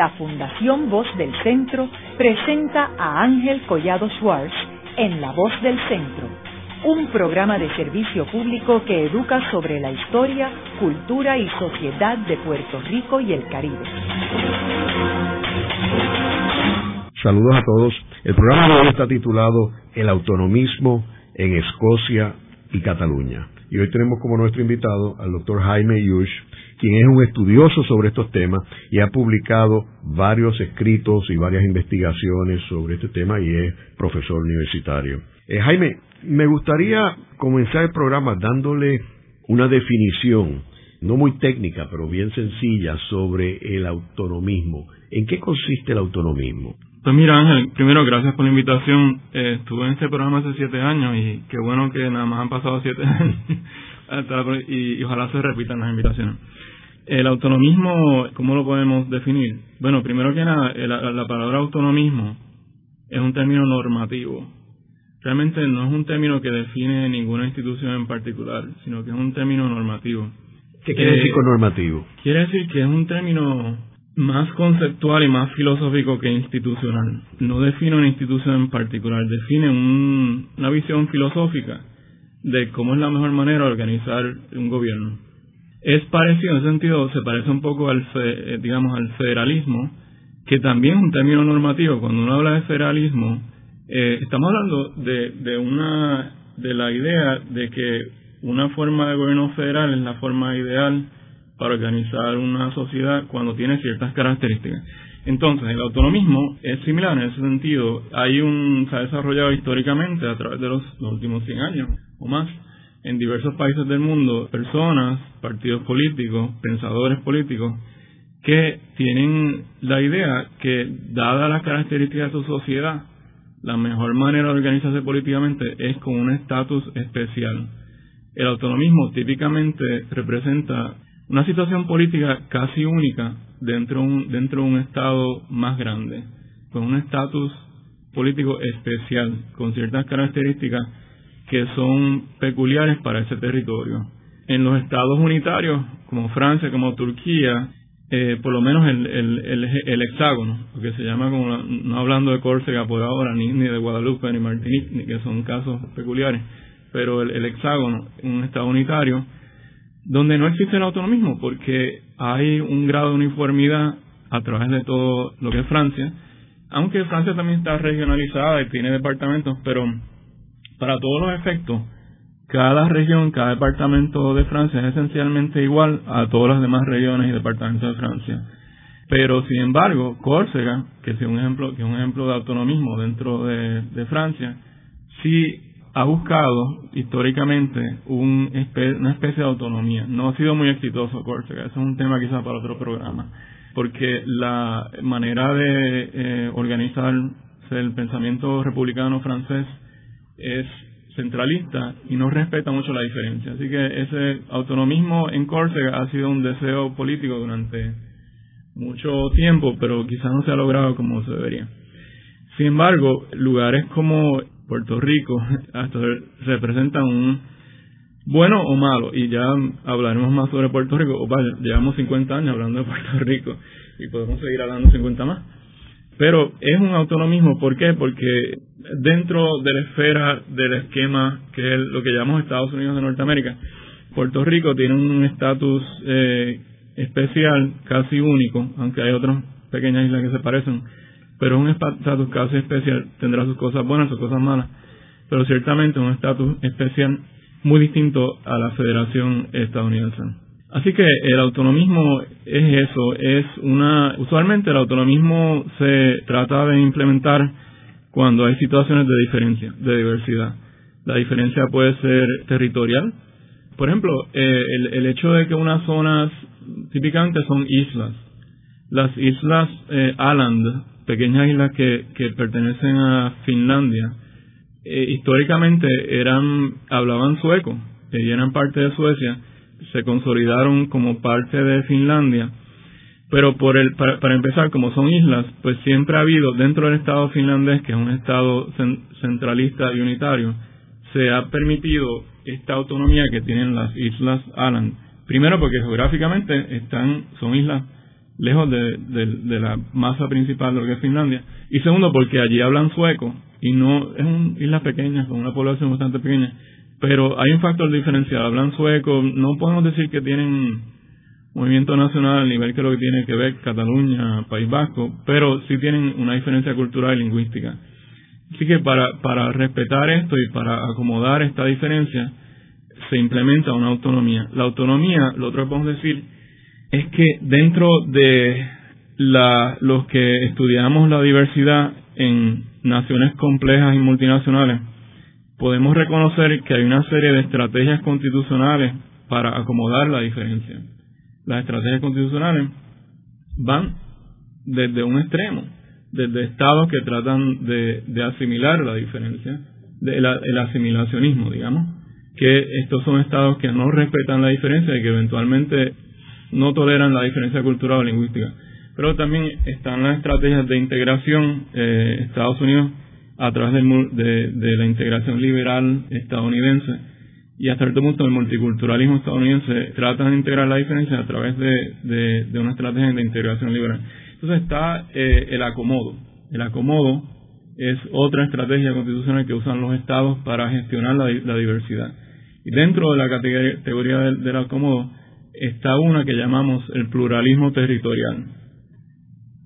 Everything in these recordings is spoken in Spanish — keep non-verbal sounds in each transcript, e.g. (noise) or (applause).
la Fundación Voz del Centro presenta a Ángel Collado Schwartz en La Voz del Centro, un programa de servicio público que educa sobre la historia, cultura y sociedad de Puerto Rico y el Caribe. Saludos a todos. El programa de hoy está titulado El autonomismo en Escocia y Cataluña. Y hoy tenemos como nuestro invitado al doctor Jaime Yush, quien es un estudioso sobre estos temas y ha publicado varios escritos y varias investigaciones sobre este tema y es profesor universitario. Eh, Jaime, me gustaría comenzar el programa dándole una definición, no muy técnica, pero bien sencilla, sobre el autonomismo. ¿En qué consiste el autonomismo? Pues mira Ángel, primero gracias por la invitación. Eh, estuve en este programa hace siete años y qué bueno que nada más han pasado siete (laughs) años (laughs) y, ojalá se repitan las invitaciones. El autonomismo, ¿cómo lo podemos definir? Bueno, primero que nada, la, palabra autonomismo es un término normativo. Realmente no es un término que define ninguna institución en particular, sino que es un término normativo. ¿Qué quiere decir con normativo? Quiere decir que es un término más conceptual y más filosófico que institucional. No define una institución en particular, define una visión filosófica de cómo es la mejor manera de organizar un gobierno. Es parecido, en ese sentido, se parece un poco al, eh, digamos, al federalismo, que también es un término normativo. Cuando uno habla de federalismo, eh, estamos hablando de, de, una, de la idea de que una forma de gobierno federal es la forma ideal para organizar una sociedad cuando tiene ciertas características. Entonces, el autonomismo es similar en ese sentido. Hay un, se ha desarrollado históricamente a través de los, últimos 100 años o más en diversos países del mundo personas, partidos políticos, pensadores políticos que tienen la idea que, dada las características de su sociedad, la mejor manera de organizarse políticamente es con un estatus especial. El autonomismo típicamente representa una situación política casi única dentro, un, dentro de un Estado más grande, con un estatus político especial, con ciertas características que son peculiares para ese territorio. En los estados unitarios, como Francia, como Turquía, eh, por lo menos el, el, el, hexágono, lo que se llama, como, no hablando de Córcega por ahora, ni, ni de Guadalupe, ni Martinique, ni que son casos peculiares, pero el, el hexágono, un estado unitario, donde no existe el autonomismo porque hay un grado de uniformidad a través de todo lo que es Francia, aunque Francia también está regionalizada y tiene departamentos, pero para todos los efectos, cada región, cada departamento de Francia es esencialmente igual a todas las demás regiones y departamentos de Francia. Pero sin embargo, Córcega, que es un ejemplo, que es un ejemplo de autonomismo dentro de, Francia, sí ha buscado históricamente un una especie de autonomía. No ha sido muy exitoso Córcega, eso es un tema quizás para otro programa, porque la manera de eh, organizar el pensamiento republicano francés es centralista y no respeta mucho la diferencia. Así que ese autonomismo en Córcega ha sido un deseo político durante mucho tiempo, pero quizás no se ha logrado como se debería. Sin embargo, lugares como Puerto Rico (laughs) hasta representan un bueno o malo, y ya hablaremos más sobre Puerto Rico, o vaya, llevamos 50 años hablando de Puerto (laughs) Rico y podemos seguir hablando 50 más. Pero es un autonomismo, ¿por qué? Porque dentro de la esfera del esquema que es lo que llamamos Estados Unidos de Norteamérica, Puerto Rico tiene un estatus eh, especial, casi único, aunque hay otras pequeñas islas que se parecen, pero un estatus casi especial tendrá sus cosas buenas, sus cosas malas, pero ciertamente un estatus especial muy distinto a la Federación estadounidense. Así que el autonomismo es eso, es una, usualmente el autonomismo se trata de implementar cuando hay situaciones de diferencia, de diversidad. La diferencia puede ser territorial. Por ejemplo, eh, el, hecho de que unas zonas típicamente son islas. Las islas eh, Aland pequeñas islas que, pertenecen a Finlandia, eh, históricamente eran hablaban sueco eran parte de Suecia, se consolidaron como parte de Finlandia, pero por el, para, empezar, como son islas, pues siempre ha habido dentro del Estado finlandés, que es un Estado centralista y unitario, se ha permitido esta autonomía que tienen las islas Aland. Primero porque geográficamente están, son islas lejos de, la masa principal de lo que es Finlandia. Y segundo, porque allí hablan sueco y no es una isla pequeña, con una población bastante pequeña, pero hay un factor diferencial. Hablan sueco, no podemos decir que tienen movimiento nacional al nivel que lo que tiene que ver Cataluña, País Vasco, pero sí tienen una diferencia cultural y lingüística. Así que para, para respetar esto y para acomodar esta diferencia, se implementa una autonomía. La autonomía, lo otro que podemos decir, es que dentro de la, los que estudiamos la diversidad en naciones complejas y multinacionales, podemos reconocer que hay una serie de estrategias constitucionales para acomodar la diferencia. Las estrategias constitucionales van desde un extremo, desde estados que tratan de, asimilar la diferencia, el asimilacionismo, digamos, que estos son estados que no respetan la diferencia y que eventualmente no toleran la diferencia cultural o lingüística. Pero también están las estrategias de integración. Eh, Estados Unidos, a través de, de, la integración liberal estadounidense y hasta cierto punto el multiculturalismo estadounidense, tratan de integrar la diferencia a través de, una estrategia de integración liberal. Entonces está eh, el acomodo. El acomodo es otra estrategia constitucional que usan los estados para gestionar la, la diversidad. Y dentro de la categoría del, del acomodo está una que llamamos el pluralismo territorial.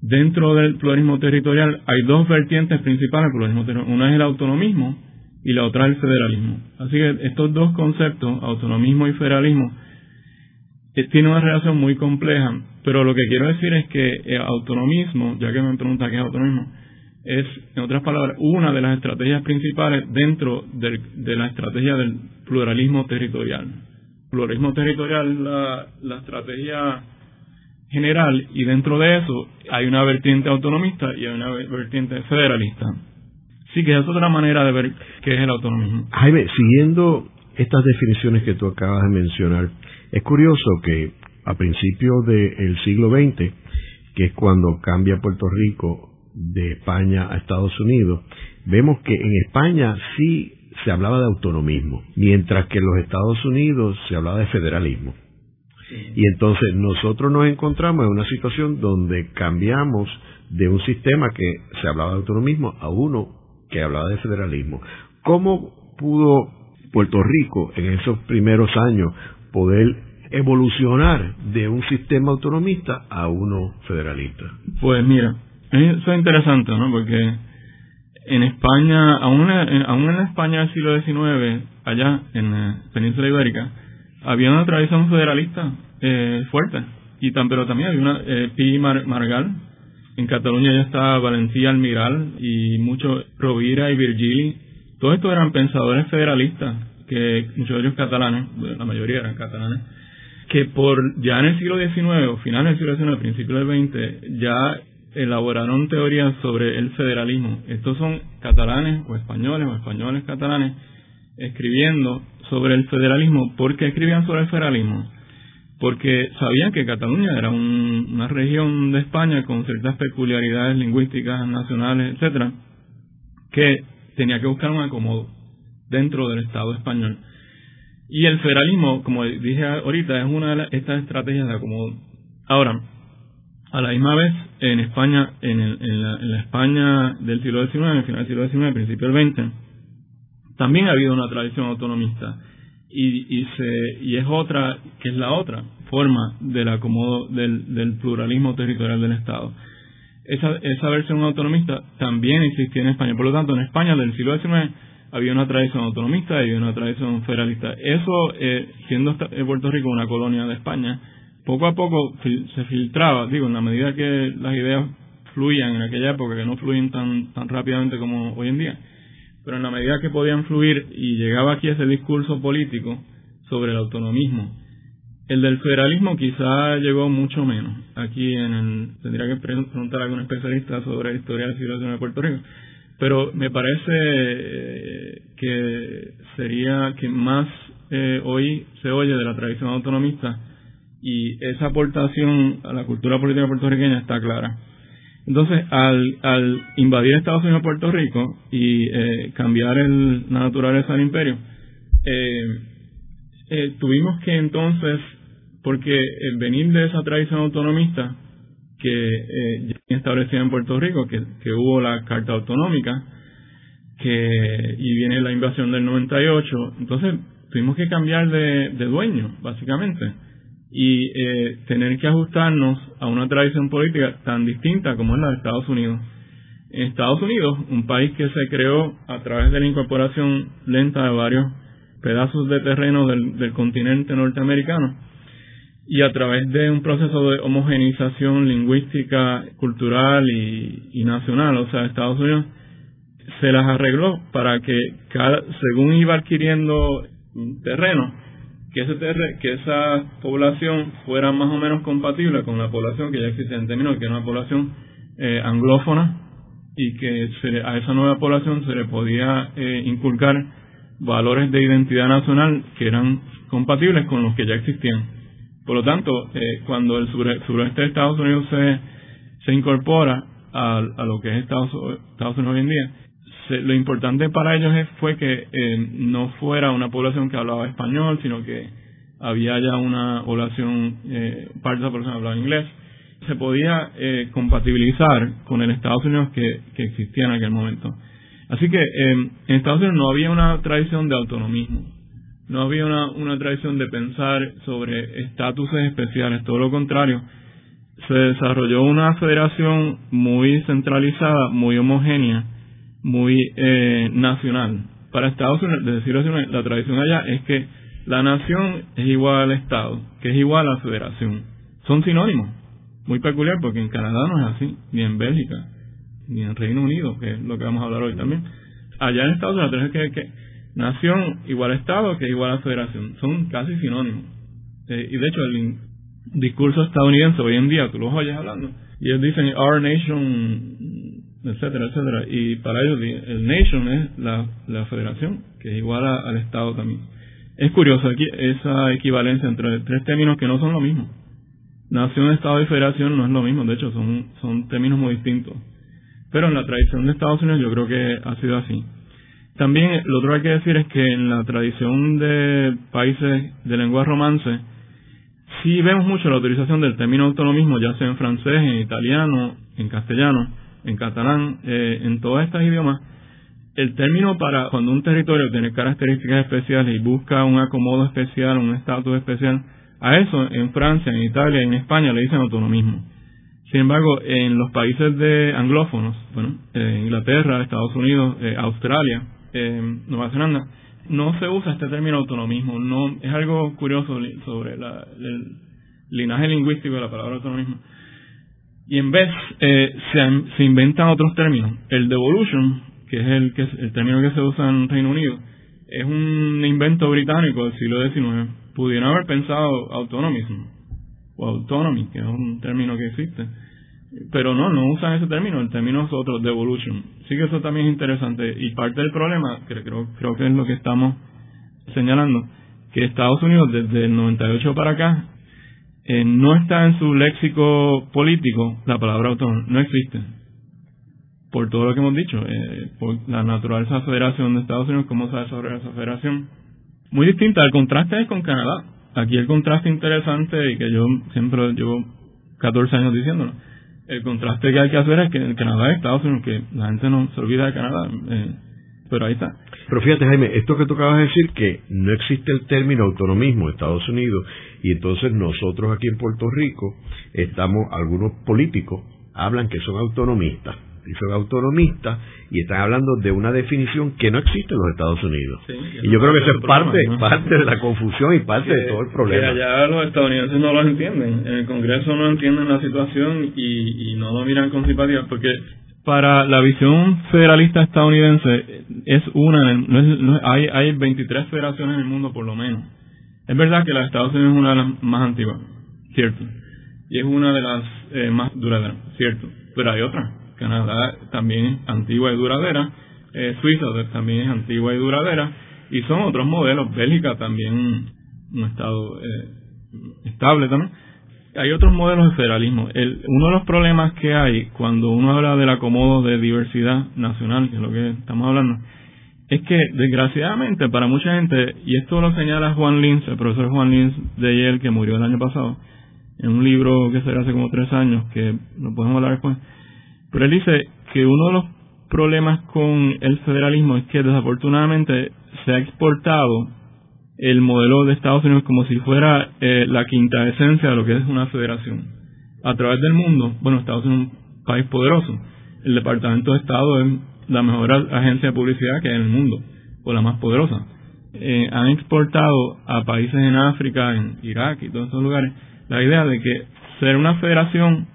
Dentro del pluralismo territorial hay dos vertientes principales del pluralismo territorial. Una es el autonomismo y la otra es el federalismo. Así que estos dos conceptos, autonomismo y federalismo, eh, tienen una relación muy compleja, pero lo que quiero decir es que el autonomismo, ya que me pregunta qué es autonomismo, es, en otras palabras, una de las estrategias principales dentro de la estrategia del pluralismo territorial pluralismo territorial la estrategia general y dentro de eso hay una vertiente autonomista y hay una vertiente federalista. Sí que es otra manera de ver qué es el autonomismo. Jaime, siguiendo estas definiciones que tú acabas de mencionar, es curioso que a principios del siglo XX, que es cuando cambia Puerto Rico de España a Estados Unidos, vemos que en España sí se hablaba de autonomismo, mientras que en los Estados Unidos se hablaba de federalismo. Y entonces nosotros nos encontramos en una situación donde cambiamos de un sistema que se hablaba de autonomismo a uno que hablaba de federalismo. ¿Cómo pudo Puerto Rico en esos primeros años poder evolucionar de un sistema autonomista a uno federalista? Pues mira, eso es interesante, ¿no? Porque en España, aún en, aún en España del siglo XIX, allá en la península ibérica, había una tradición federalista eh, fuerte. Y tan, pero también había una eh, Pi Margal. En Cataluña ya estaba Valencia Almiral y muchos Rovira y Virgili. Todos estos eran pensadores federalistas, que muchos de ellos catalanes, la mayoría eran catalanes, que por ya en el siglo XIX, finales del siglo XIX, principios del XX, ya elaboraron teorías sobre el federalismo. Estos son catalanes o españoles o españoles catalanes escribiendo sobre el federalismo. ¿Por qué escribían sobre el federalismo? Porque sabían que Cataluña era una región de España con ciertas peculiaridades lingüísticas, nacionales, etcétera, que tenía que buscar un acomodo dentro del Estado español. Y el federalismo, como dije ahorita, es una de estas estrategias de acomodo. Ahora, a la misma vez, en España, en, la, España del siglo XIX, final del siglo XIX, principio del XX, también ha habido una tradición autonomista y, y, se, y es otra, que es la otra forma del acomodo del, del pluralismo territorial del Estado. Esa, esa versión autonomista también existía en España. Por lo tanto, en España del siglo XIX había una tradición autonomista y una tradición federalista. Eso, eh, siendo Puerto Rico una colonia de España, poco a poco se filtraba, digo, en la medida que las ideas fluían en aquella época, que no fluyen tan, tan rápidamente como hoy en día, pero en la medida que podían fluir y llegaba aquí ese discurso político sobre el autonomismo, el del federalismo quizá llegó mucho menos. Aquí en el, tendría que preguntar a algún especialista sobre la historia de la civilización de Puerto Rico, pero me parece eh, que sería que más eh, hoy se oye de la tradición autonomista y esa aportación a la cultura política puertorriqueña está clara. Entonces, al, al invadir Estados Unidos Puerto Rico y eh, cambiar el, la naturaleza del imperio, eh, eh, tuvimos que entonces, porque el venir de esa tradición autonomista que eh, ya establecida en Puerto Rico, que, que hubo la Carta Autonómica, que y viene la invasión del 98, entonces tuvimos que cambiar de, de dueño, básicamente, y eh, tener que ajustarnos a una tradición política tan distinta como es la de Estados Unidos. En Estados Unidos, un país que se creó a través de la incorporación lenta de varios pedazos de terreno del, continente norteamericano, y a través de un proceso de homogenización lingüística, cultural y, y nacional, o sea, Estados Unidos se las arregló para que cada, según iba adquiriendo terreno, que esa población fuera más o menos compatible con la población que ya existe en términos que era una población eh, anglófona y que a esa nueva población se le podía eh, inculcar valores de identidad nacional que eran compatibles con los que ya existían. Por lo tanto, eh, cuando el suroeste de Estados Unidos se, se incorpora a, a lo que es Estados, Estados Unidos hoy en día, lo importante para ellos fue que eh, no fuera una población que hablaba español, sino que había ya una población, eh, parte de la población hablaba inglés. Se podía eh, compatibilizar con el Estados Unidos que, existía en aquel momento. Así que en Estados Unidos no había una tradición de autonomismo, no había una, una tradición de pensar sobre estatuses especiales, todo lo contrario. Se desarrolló una federación muy centralizada, muy homogénea, muy eh, nacional. Para Estados Unidos, de decirlo así, la tradición allá es que la nación es igual al Estado, que es igual a la federación. Son sinónimos. Muy peculiar porque en Canadá no es así, ni en Bélgica, ni en Reino Unido, que es lo que vamos a hablar hoy también. Allá en Estados Unidos tenemos que, que nación igual a Estado que igual a federación. Son casi sinónimos. Eh, y de hecho el discurso estadounidense hoy en día, tú lo oyes hablando, y ellos dicen, our nation etcétera, etcétera. Y para ellos el nation es la, federación, que es igual al Estado también. Es curioso aquí esa equivalencia entre tres términos que no son lo mismo. Nación, Estado y Federación no es lo mismo, de hecho son, son términos muy distintos. Pero en la tradición de Estados Unidos yo creo que ha sido así. También lo otro que hay que decir es que en la tradición de países de lengua romance, sí vemos mucho la utilización del término autonomismo, ya sea en francés, en italiano, en castellano, en catalán, eh, en todos estos idiomas, el término para cuando un territorio tiene características especiales y busca un acomodo especial, un estatus especial, a eso en Francia, en Italia en España le dicen autonomismo. Sin embargo, en los países de anglófonos, bueno, eh, Inglaterra, Estados Unidos, eh, Australia, Nueva Zelanda, no se usa este término autonomismo. No es algo curioso sobre la, el linaje lingüístico de la palabra autonomismo y en vez eh, se, inventan otros términos. El devolution, que es el, que el término que se usa en Reino Unido, es un invento británico del siglo XIX. Pudieron haber pensado autonomismo o autonomy, que es un término que existe. Pero no, no usan ese término, el término es otro, devolution. Sí que eso también es interesante. Y parte del problema, que creo, creo que es lo que estamos señalando, que Estados Unidos desde el 98 para acá eh, no está en su léxico político la palabra autónomo, no existe. Por todo lo que hemos dicho, eh, por la naturaleza de la federación de Estados Unidos, cómo se desarrolla esa federación. Muy distinta, el contraste es con Canadá. Aquí el contraste interesante y que yo siempre llevo 14 años diciéndolo. El contraste que hay que hacer es que en Canadá y Estados Unidos, que la gente no se olvida de Canadá, eh, pero ahí está. Pero fíjate, Jaime, esto que tú acabas de decir, que no existe el término autonomismo en Estados Unidos, y entonces nosotros aquí en Puerto Rico estamos, algunos políticos hablan que son autonomistas, y son autonomistas, y están hablando de una definición que no existe en los Estados Unidos. y yo creo que eso es parte, parte de la confusión y parte de todo el problema. Que allá los estadounidenses no lo entienden, en el Congreso no entienden la situación y, y no lo miran con simpatía, porque para la visión federalista estadounidense es una, no hay, hay 23 federaciones en el mundo por lo menos. Es verdad que la de Estados Unidos es una de las más antiguas, cierto, y es una de las eh, más duraderas, cierto, pero hay otra. Canadá también es antigua y duradera, eh, Suiza también es antigua y duradera, y son otros modelos. Bélgica también un estado eh, estable también hay otros modelos de federalismo. El, uno de los problemas que hay cuando uno habla del acomodo de diversidad nacional, que es lo que estamos hablando, es que desgraciadamente para mucha gente, y esto lo señala Juan Lins, el profesor Juan Lins de Yale que murió el año pasado, en un libro que salió hace como tres años, que lo podemos hablar después. Pero él dice que uno de los problemas con el federalismo es que desafortunadamente se ha exportado el modelo de Estados Unidos como si fuera eh, la quinta esencia de lo que es una federación. A través del mundo, bueno, Estados Unidos es un país poderoso. El Departamento de Estado es la mejor agencia de publicidad que hay en el mundo, o la más poderosa. Eh, han exportado a países en África, en Irak y todos esos lugares, la idea de que ser una federación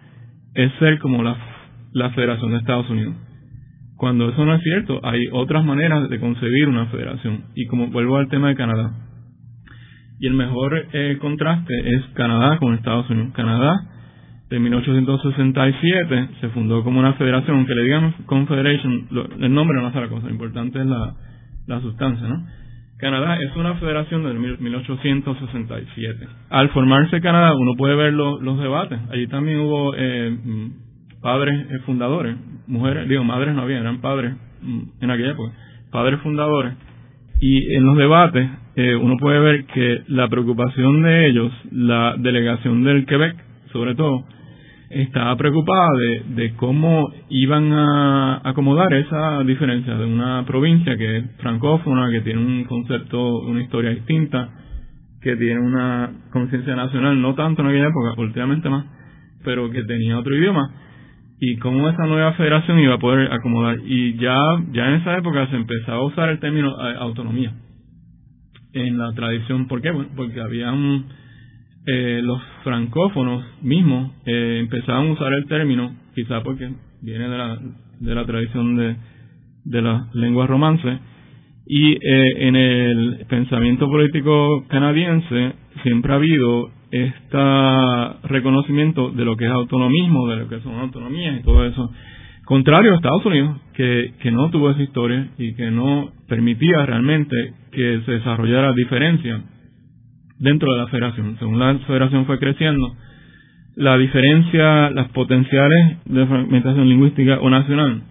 es ser como la, la Federación de Estados Unidos. Cuando eso no es cierto, hay otras maneras de concebir una federación. Y como vuelvo al tema de Canadá, y el mejor eh, contraste es Canadá con Estados Unidos. Canadá, de 1867, se fundó como una federación, aunque le digan Confederation, el nombre no hace la cosa, lo importante es la, la sustancia, ¿no? Canadá es una federación de 1867. Al formarse Canadá, uno puede ver los debates. Allí también hubo eh, padres eh, fundadores, mujeres, digo, madres no había, eran padres mm, en aquella época, padres fundadores. Y en los debates eh, uno puede ver que la preocupación de ellos, la delegación del Quebec, sobre todo, estaba preocupada de, cómo iban a acomodar esa diferencia de una provincia que es francófona, que tiene un concepto, una historia distinta, que tiene una conciencia nacional, no tanto en aquella época, últimamente más, pero que tenía otro idioma, y cómo esa nueva federación iba a poder acomodar. Y ya, ya en esa época se empezaba a usar el término eh, autonomía en la tradición. ¿Por qué? Bueno, porque habían eh, los francófonos mismos eh, a usar el término, quizá porque viene de la, de la tradición de, de las lenguas romances, y eh, en el pensamiento político canadiense siempre ha habido este reconocimiento de lo que es autonomismo, de lo que son autonomías y todo eso, contrario a Estados Unidos, que, que no tuvo esa historia y que no permitía realmente que se desarrollara diferencia dentro de la federación. Según la federación fue creciendo, la diferencia, las potenciales de fragmentación lingüística o nacional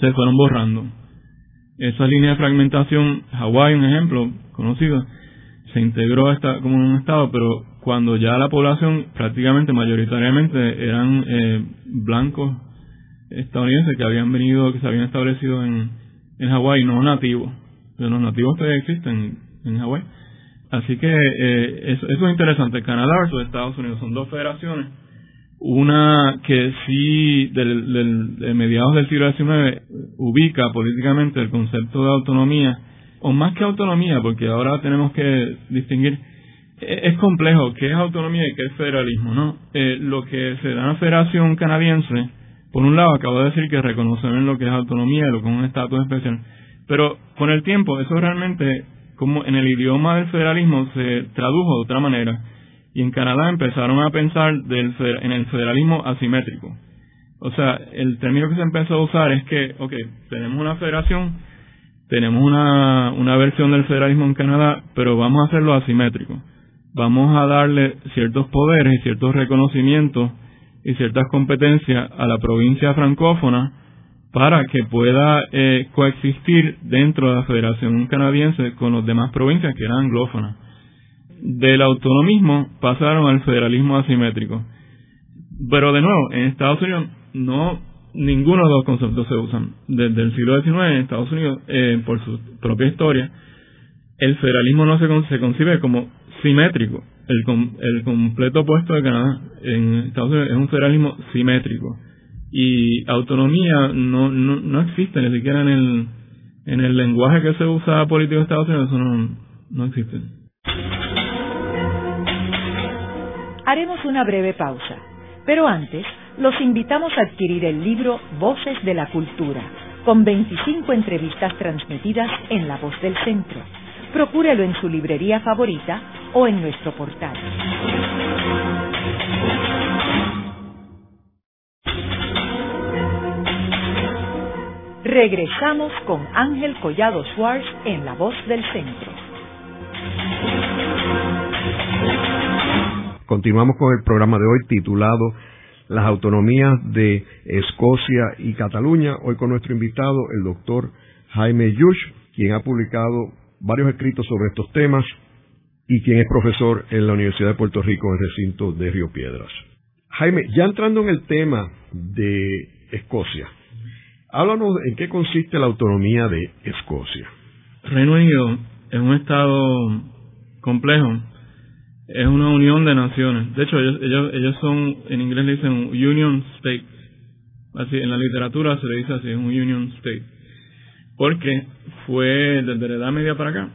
se fueron borrando. Esa línea de fragmentación, Hawái, un ejemplo conocido, se integró esta, como un estado, pero cuando ya la población prácticamente mayoritariamente eran eh, blancos estadounidenses que habían venido, que se habían establecido en, en Hawái, no nativos. Pero los nativos todavía existen en Hawái. Así que eh, eso, es interesante. Canadá versus Estados Unidos son dos federaciones. Una que sí, del, de mediados del siglo XIX, ubica políticamente el concepto de autonomía, o más que autonomía, porque ahora tenemos que distinguir, e, es complejo qué es autonomía y qué es federalismo, ¿no? Eh, lo que se da en la Federación Canadiense, por un lado, acabo de decir que reconocen lo que es autonomía, lo que es un estatus especial, pero con el tiempo eso realmente como en el idioma del federalismo se tradujo de otra manera y en Canadá empezaron a pensar del, en el federalismo asimétrico. O sea, el término que se empezó a usar es que, ok, tenemos una federación, tenemos una, una versión del federalismo en Canadá, pero vamos a hacerlo asimétrico. Vamos a darle ciertos poderes y ciertos reconocimientos y ciertas competencias a la provincia francófona para que pueda eh, coexistir dentro de la Federación Canadiense con las demás provincias que eran anglófonas. Del autonomismo pasaron al federalismo asimétrico. Pero de nuevo, en Estados Unidos no ninguno de los conceptos se usan. Desde el siglo XIX en Estados Unidos, eh, por su propia historia, el federalismo no se, se concibe como simétrico. El, el completo opuesto de Canadá en Estados Unidos es un federalismo simétrico y autonomía no, no, no existe ni siquiera en el, en el lenguaje que se usa político de Estados Unidos, eso no, no existe. Haremos una breve pausa, pero antes los invitamos a adquirir el libro Voces de la Cultura, con 25 entrevistas transmitidas en La Voz del Centro. Procúrelo en su librería favorita o en nuestro portal. Regresamos con Ángel Collado Schwartz en La Voz del Centro. Continuamos con el programa de hoy titulado Las autonomías de Escocia y Cataluña. Hoy con nuestro invitado, el doctor Jaime Yush, quien ha publicado varios escritos sobre estos temas. Y quien es profesor en la Universidad de Puerto Rico en el recinto de Río Piedras. Jaime, ya entrando en el tema de Escocia, háblanos en qué consiste la autonomía de Escocia. Reino Unido es un estado complejo, es una unión de naciones. De hecho, ellos, ellos, son, en inglés le dicen Union State. Así, en la literatura se le dice así, es un Union State. Porque fue, desde la Edad Media para acá,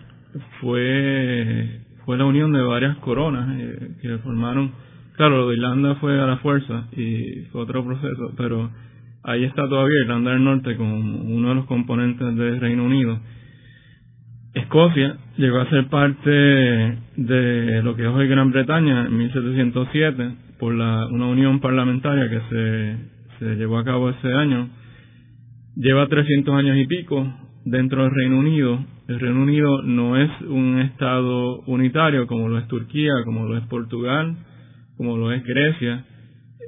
fue, fue la unión de varias coronas eh, que formaron Claro, lo de Irlanda fue a la fuerza y fue otro proceso, pero ahí está todavía Irlanda del Norte como uno de los componentes del Reino Unido. Escocia llegó a ser parte de lo que es hoy Gran Bretaña en 1707 por la, una unión parlamentaria que se, se llevó a cabo ese año. Lleva 300 años y pico dentro del Reino Unido. El Reino Unido no es un estado unitario como lo es Turquía, como lo es Portugal, como lo es Grecia,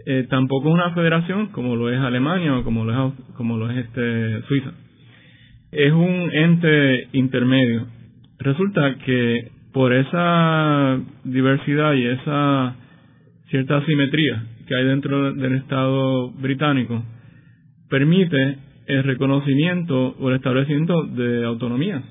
eh, tampoco es una federación como lo es Alemania o como lo es, como lo es este Suiza. Es un ente intermedio. Resulta que por esa diversidad y esa cierta asimetría que hay dentro del Estado británico, permite el reconocimiento o el establecimiento de autonomías,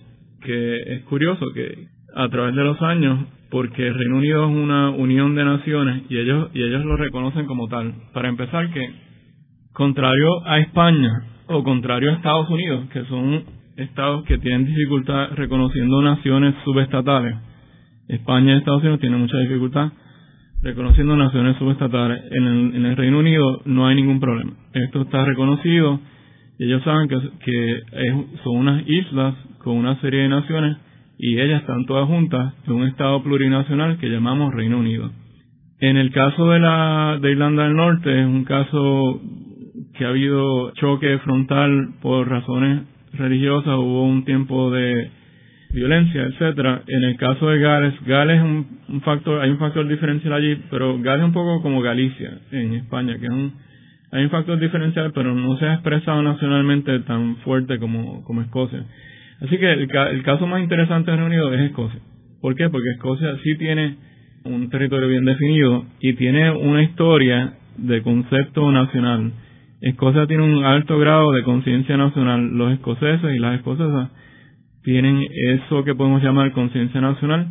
que es curioso que a través de los años porque el Reino Unido es una unión de naciones y ellos y ellos lo reconocen como tal. Para empezar que contrario a España o contrario a Estados Unidos, que son estados que tienen dificultad reconociendo naciones subestatales. España y Estados Unidos tienen mucha dificultad reconociendo naciones subestatales. En el, en el Reino Unido no hay ningún problema. Esto está reconocido ellos saben que, que son unas islas con una serie de naciones y ellas están todas juntas en un Estado plurinacional que llamamos Reino Unido. En el caso de, la, de Irlanda del Norte es un caso que ha habido choque frontal por razones religiosas, hubo un tiempo de violencia, etcétera. En el caso de Gales, Gales es un, factor, hay un factor diferencial allí, pero Gales es un poco como Galicia en España, que es un, hay un factor diferencial, pero no se ha expresado nacionalmente tan fuerte como, como Escocia. Así que el, caso más interesante de Reino es Escocia. ¿Por qué? Porque Escocia sí tiene un territorio bien definido y tiene una historia de concepto nacional. Escocia tiene un alto grado de conciencia nacional. Los escoceses y las escocesas tienen eso que podemos llamar conciencia nacional.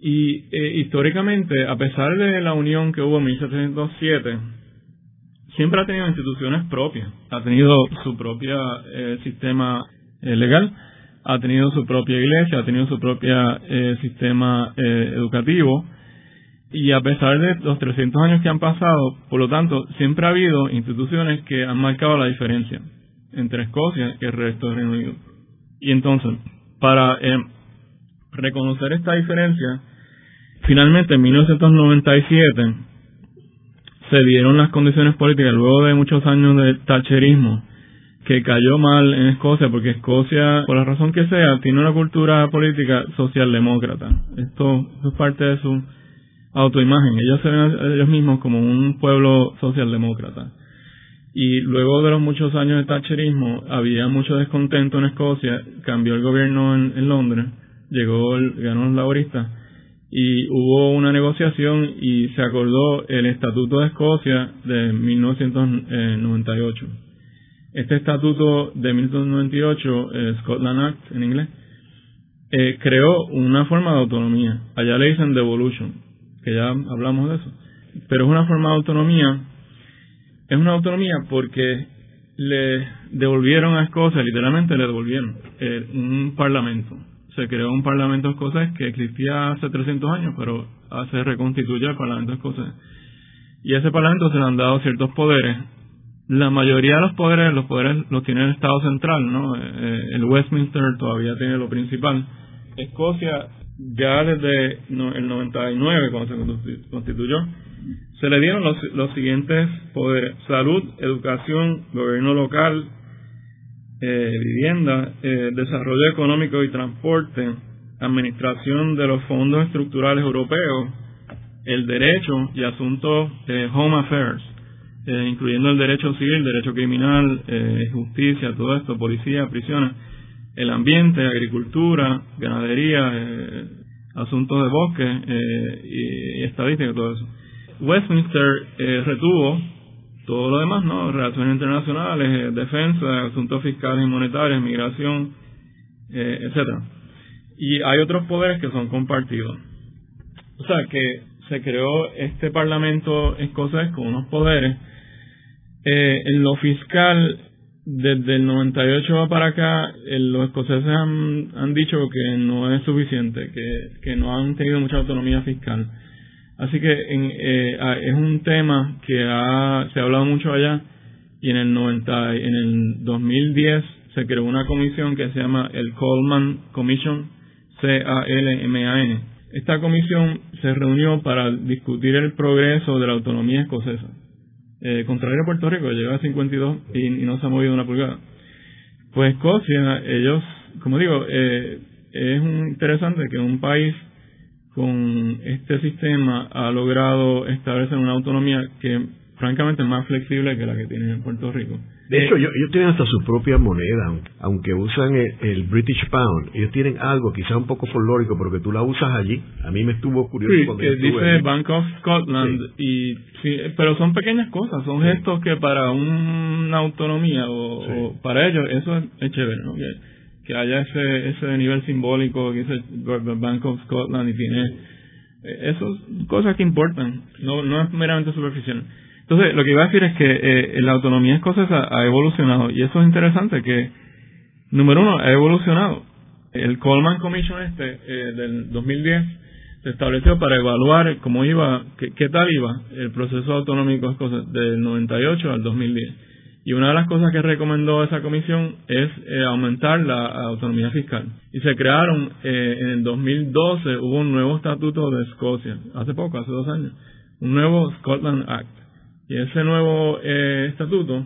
Y eh, históricamente, a pesar de la unión que hubo en 1707, siempre ha tenido instituciones propias. Ha tenido su propio eh, sistema eh, legal ha tenido su propia iglesia, ha tenido su propio eh, sistema eh, educativo y a pesar de los 300 años que han pasado, por lo tanto, siempre ha habido instituciones que han marcado la diferencia entre Escocia y el resto del Reino Unido. Y entonces, para eh, reconocer esta diferencia, finalmente en 1997 se dieron las condiciones políticas, luego de muchos años de tacherismo, que cayó mal en Escocia porque Escocia, por la razón que sea, tiene una cultura política socialdemócrata. Esto, es parte de su autoimagen. Ellos se ven a ellos mismos como un pueblo socialdemócrata. Y luego de los muchos años de Thatcherismo, había mucho descontento en Escocia, cambió el gobierno en, Londres, llegó el, ganó los laboristas, y hubo una negociación y se acordó el Estatuto de Escocia de 1998 este estatuto de 1998, eh, Scotland Act en inglés, eh, creó una forma de autonomía. Allá le dicen devolution, que ya hablamos de eso. Pero es una forma de autonomía, es una autonomía porque le devolvieron a Escocia, literalmente le devolvieron eh, un parlamento. Se creó un parlamento escocés que existía hace 300 años, pero se reconstituye el parlamento escocés. Y a ese parlamento se le han dado ciertos poderes la mayoría de los poderes los poderes los tiene el Estado central, ¿no? Eh, el Westminster todavía tiene lo principal. Escocia ya desde el 99 cuando se constituyó se le dieron los, los siguientes poderes: salud, educación, gobierno local, eh, vivienda, eh, desarrollo económico y transporte, administración de los fondos estructurales europeos, el derecho y asuntos de home affairs eh, incluyendo el derecho civil, derecho criminal, eh, justicia, todo esto, policía, prisiones, el ambiente, agricultura, ganadería, eh, asuntos de bosque eh, y, estadística y todo eso. Westminster eh, retuvo todo lo demás, ¿no? Relaciones internacionales, eh, defensa, asuntos fiscales y monetarios, migración, etcétera. Y hay otros poderes que son compartidos. O sea que se creó este Parlamento escocés con unos poderes. en lo fiscal desde el 98 para acá, los escoceses han, han dicho que no es suficiente, que no han tenido mucha autonomía fiscal. Así que en, eh, es un tema que ha, se ha hablado mucho allá y en el 90, en el 2010 se creó una comisión que se llama el Coleman Commission, C-A-L-M-A-N. Esta comisión se reunió para discutir el progreso de la autonomía escocesa eh, contrario a Puerto Rico, llega a 52 y, y no se ha movido una pulgada. Pues Escocia, ellos, como digo, eh, es interesante que un país con este sistema ha logrado establecer una autonomía que francamente es más flexible que la que tienen en Puerto Rico. De hecho, ellos, tienen hasta su propia moneda, aunque usan el, British Pound. Ellos tienen algo, quizás un poco folclórico, pero que tú la usas allí. A mí me estuvo curioso sí, que dice Bank of Scotland, y sí, pero son pequeñas cosas, son gestos que para una autonomía o, para ellos eso es, chévere, ¿no? Que, haya ese, ese nivel simbólico que dice Bank of Scotland y tiene... Eh, Esas cosas que importan, no, no es meramente superficial. Entonces, lo que iba a decir es que eh, la autonomía escocesa ha evolucionado y eso es interesante que, número uno, ha evolucionado. El Coleman Commission este eh, del 2010 se estableció para evaluar cómo iba, qué, tal iba el proceso autonómico escocés del 98 al 2010. Y una de las cosas que recomendó esa comisión es eh, aumentar la autonomía fiscal. Y se crearon, en el 2012 hubo un nuevo estatuto de Escocia, hace poco, hace dos años, un nuevo Scotland Act y ese nuevo eh, estatuto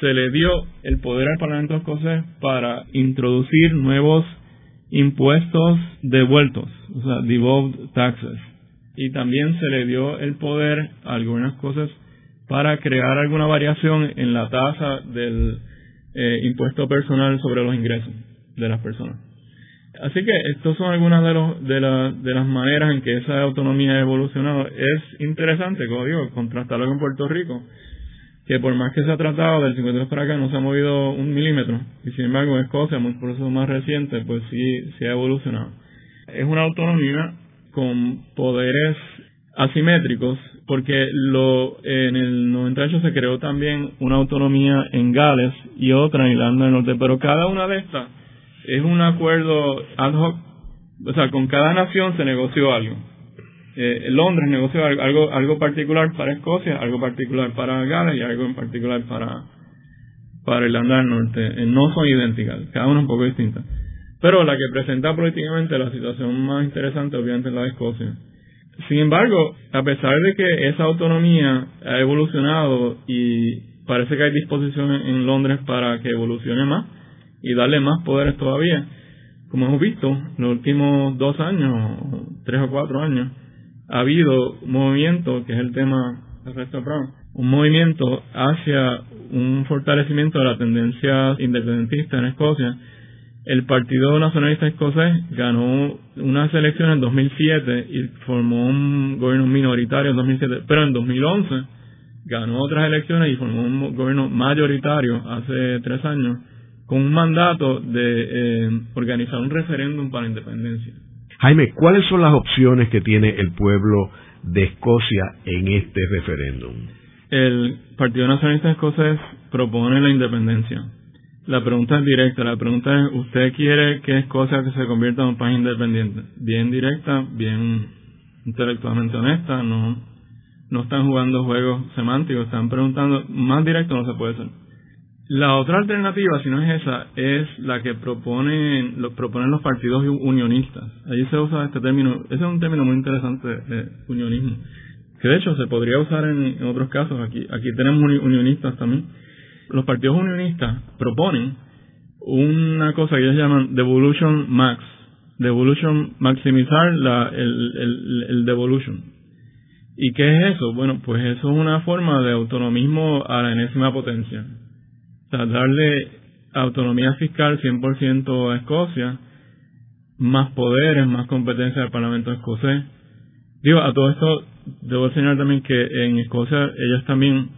se le dio el poder al Parlamento escocés para introducir nuevos impuestos devueltos, o sea, devolved taxes. Y también se le dio el poder a algunas cosas para crear alguna variación en la tasa del eh, impuesto personal sobre los ingresos de las personas. Así que estas son algunas de, los, de, de las maneras en que esa autonomía ha evolucionado. Es interesante, como digo, contrastarlo con Puerto Rico, que por más que se ha tratado del 53 para acá no se ha movido un milímetro, y sin embargo Escocia, muy por eso más reciente, pues sí, sí ha evolucionado. Es una autonomía con poderes asimétricos, porque lo, en el 98 se creó también una autonomía en Gales y otra en Irlanda del Norte, pero cada una de estas es un acuerdo ad hoc, o sea, con cada nación se negoció algo. Eh, Londres negoció algo, algo particular para Escocia, algo particular para Gales y algo en particular para, Irlanda del Norte. Eh, no son idénticas, cada una un poco distinta. Pero la que presenta políticamente la situación más interesante obviamente es la de Escocia. Sin embargo, a pesar de que esa autonomía ha evolucionado y parece que hay disposición en Londres para que evolucione más, y darle más poderes todavía. Como hemos visto, en los últimos dos años, tres o cuatro años, ha habido un movimiento, que es el tema del resto Brown, un movimiento hacia un fortalecimiento de la tendencia independentista en Escocia. El Partido Nacionalista Escocés ganó unas elecciones en 2007 y formó un gobierno minoritario en 2007, pero en 2011 ganó otras elecciones y formó un gobierno mayoritario hace tres años con un mandato de eh, organizar un referéndum para la independencia. Jaime, ¿cuáles son las opciones que tiene el pueblo de Escocia en este referéndum? El Partido Nacionalista Escocés propone la independencia. La pregunta es directa, la pregunta es, ¿usted quiere que Escocia se convierta en un país independiente? Bien directa, bien intelectualmente honesta, no, no están jugando juegos semánticos, están preguntando, más directo no se puede ser. La otra alternativa, si no es esa, es la que proponen, lo, proponen los partidos unionistas. Allí se usa este término, ese es un término muy interesante de unionismo, que de hecho se podría usar en, otros casos. Aquí, aquí tenemos unionistas también. Los partidos unionistas proponen una cosa que ellos llaman devolution max, devolution, maximizar la, el, el, devolution. ¿Y qué es eso? Bueno, pues eso es una forma de autonomismo a la enésima potencia darle autonomía fiscal 100% a Escocia más poderes, más competencia del Parlamento escocés. Digo, a todo esto debo señalar también que en Escocia ellos también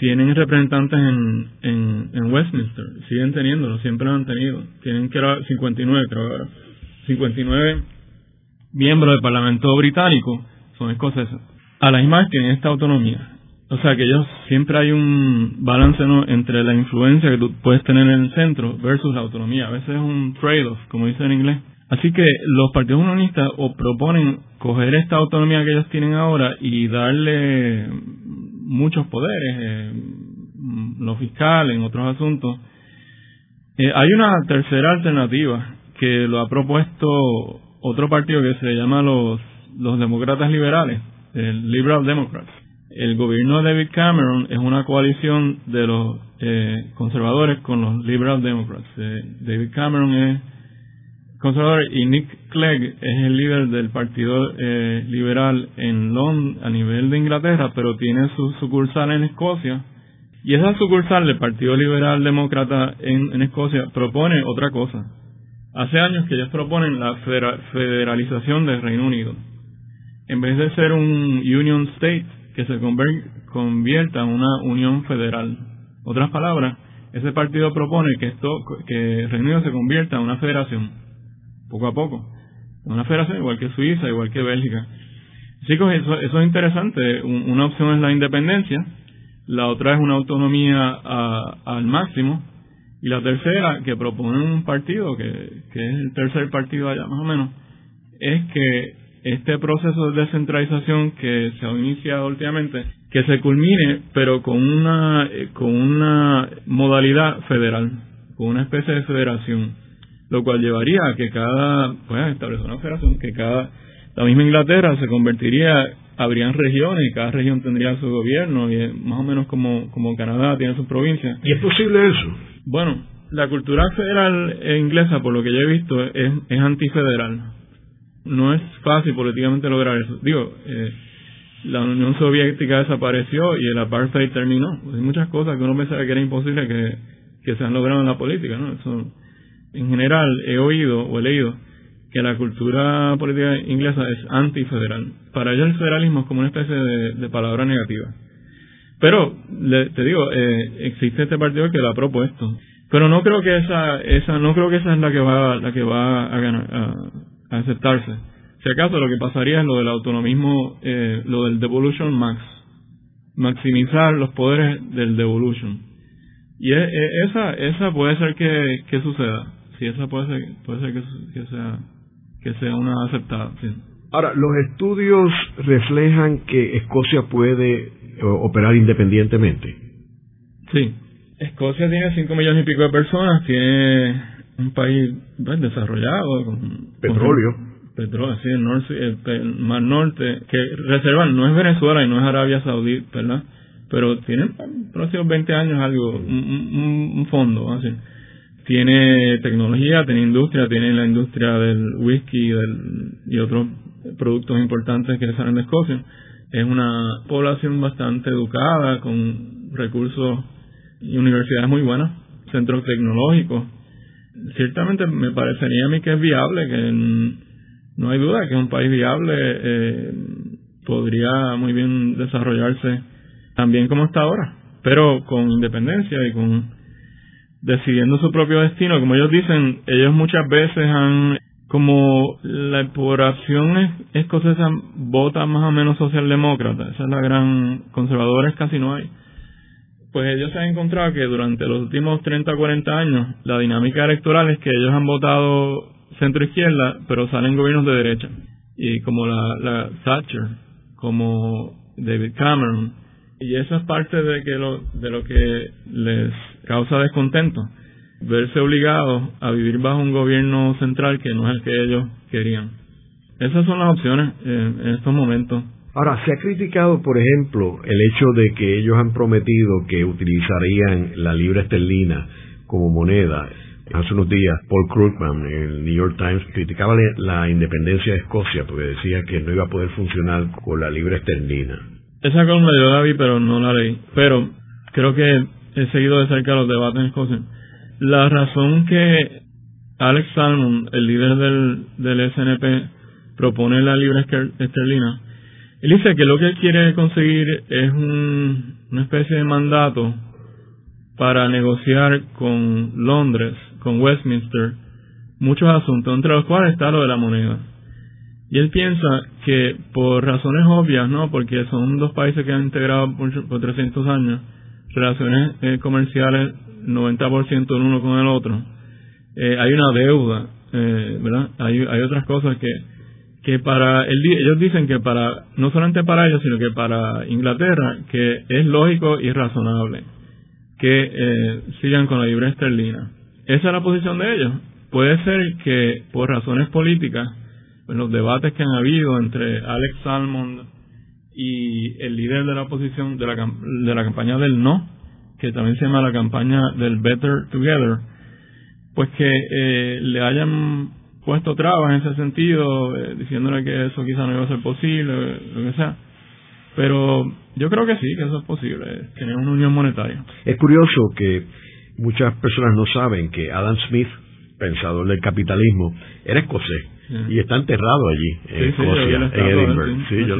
tienen representantes en, en, en Westminster, siguen teniéndolo, siempre lo han tenido. Tienen que era 59, creo ahora. 59 miembros del Parlamento británico son escoceses. A la misma vez tienen esta autonomía. O sea que ellos siempre hay un balance ¿no? entre la influencia que tú puedes tener en el centro versus la autonomía. A veces es un trade-off, como dice en inglés. Así que los partidos unionistas o proponen coger esta autonomía que ellos tienen ahora y darle muchos poderes, eh, lo fiscal, en otros asuntos. Eh, hay una tercera alternativa que lo ha propuesto otro partido que se llama los, los demócratas liberales, el Liberal Democrats. El gobierno de David Cameron es una coalición de los eh, conservadores con los Liberal Democrats. Eh, David Cameron es conservador y Nick Clegg es el líder del Partido eh, Liberal en Londres a nivel de Inglaterra, pero tiene su sucursal en Escocia. Y esa sucursal del Partido Liberal Demócrata en, en Escocia propone otra cosa. Hace años que ellos proponen la federalización del Reino Unido. En vez de ser un Union State, que se convierta en una unión federal. Otras palabras, ese partido propone que esto, que Reino Unido se convierta en una federación, poco a poco, una federación igual que Suiza, igual que Bélgica. Chicos, eso, eso es interesante. Una opción es la independencia, la otra es una autonomía al máximo, y la tercera, que propone un partido, que, que es el tercer partido allá más o menos, es que este proceso de descentralización que se ha iniciado últimamente, que se culmine, pero con una, eh, con una modalidad federal, con una especie de federación, lo cual llevaría a que cada, pues establecer una federación, que cada, la misma Inglaterra se convertiría, habrían regiones y cada región tendría su gobierno, y más o menos como, como Canadá tiene sus provincias. ¿Y es posible eso? Bueno, la cultura federal inglesa, por lo que yo he visto, es, es antifederal no es fácil políticamente lograr eso. Digo, eh, la Unión Soviética desapareció y el apartheid terminó. hay muchas cosas que uno pensaba que era imposible que, que se han logrado en la política, ¿no? Eso, en general, he oído o he leído que la cultura política inglesa es antifederal. Para ellos el federalismo es como una especie de, palabra negativa. Pero, te digo, eh, existe este partido que lo ha propuesto. Pero no creo que esa, esa, no creo que esa es la que va, la que va a ganar, a, aceptarse. Si acaso lo que pasaría es lo del autonomismo, eh, lo del devolution max, maximizar los poderes del devolution. Y esa, esa puede ser que, que suceda. Sí, esa puede ser, puede ser que, sea, que sea una aceptada. Ahora, los estudios reflejan que Escocia puede eh, operar independientemente. Sí. Escocia tiene 5 millones y pico de personas, tiene un país pues, desarrollado con petróleo. petróleo, sí, el, norte, el, mar norte, que reservan, no es Venezuela y no es Arabia Saudí, ¿verdad? Pero tiene próximos 20 años algo, un, un, fondo, así. Tiene tecnología, tiene industria, tiene la industria del whisky del, y otros productos importantes que salen de Escocia. Es una población bastante educada, con recursos y universidades muy buenas, centros tecnológicos, ciertamente me parecería a mí que es viable, que no hay duda que un país viable eh, podría muy bien desarrollarse también como está ahora, pero con independencia y con decidiendo su propio destino. Como ellos dicen, ellos muchas veces han, como la población escocesa vota más o menos socialdemócrata, esa es la gran, conservadores casi no hay pues ellos se han encontrado que durante los últimos 30 o 40 años la dinámica electoral es que ellos han votado centro izquierda, pero salen gobiernos de derecha. Y como la, la Thatcher, como David Cameron, y eso es parte de que lo, de lo que les causa descontento, verse obligados a vivir bajo un gobierno central que no es el que ellos querían. Esas son las opciones eh, en estos momentos. Ahora, se ha criticado, por ejemplo, el hecho de que ellos han prometido que utilizarían la libra esterlina como moneda. Hace unos días, Paul Krugman, en el New York Times, criticaba la independencia de Escocia porque decía que no iba a poder funcionar con la libra esterlina. Esa columna yo la vi, pero no la leí. Pero creo que he seguido de cerca los debates en Escocia. La razón que Alex Salmon, el líder del, del SNP, propone la libra esterlina, él dice que lo que él quiere conseguir es un, una especie de mandato para negociar con Londres, con Westminster, muchos asuntos, entre los cuales está lo de la moneda. Y él piensa que por razones obvias, ¿no? Porque son dos países que han integrado por, por 300 años relaciones eh, comerciales 90% el uno con el otro. Eh, hay una deuda, eh, ¿verdad? Hay, hay otras cosas que que para el, ellos dicen que para no solamente para ellos sino que para Inglaterra que es lógico y razonable que eh, sigan con la libra esterlina esa es la posición de ellos puede ser que por razones políticas los debates que han habido entre Alex Salmond y el líder de la oposición de la, de la campaña del no que también se llama la campaña del Better Together pues que eh, le hayan puesto trabas en ese sentido, eh, diciéndole que eso quizá no iba a ser posible, lo que sea. Pero yo creo que sí, que eso es posible, tener una unión monetaria. Es curioso que muchas personas no saben que Adam Smith, pensador del capitalismo, era escocés y está enterrado allí, en Escocia, en Edinburgh. Sí, yo,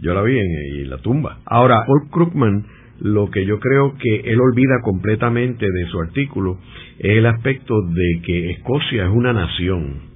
yo, la vi en, la tumba. Ahora, Paul Krugman lo que yo creo que él olvida completamente de su artículo es el aspecto de que Escocia es una nación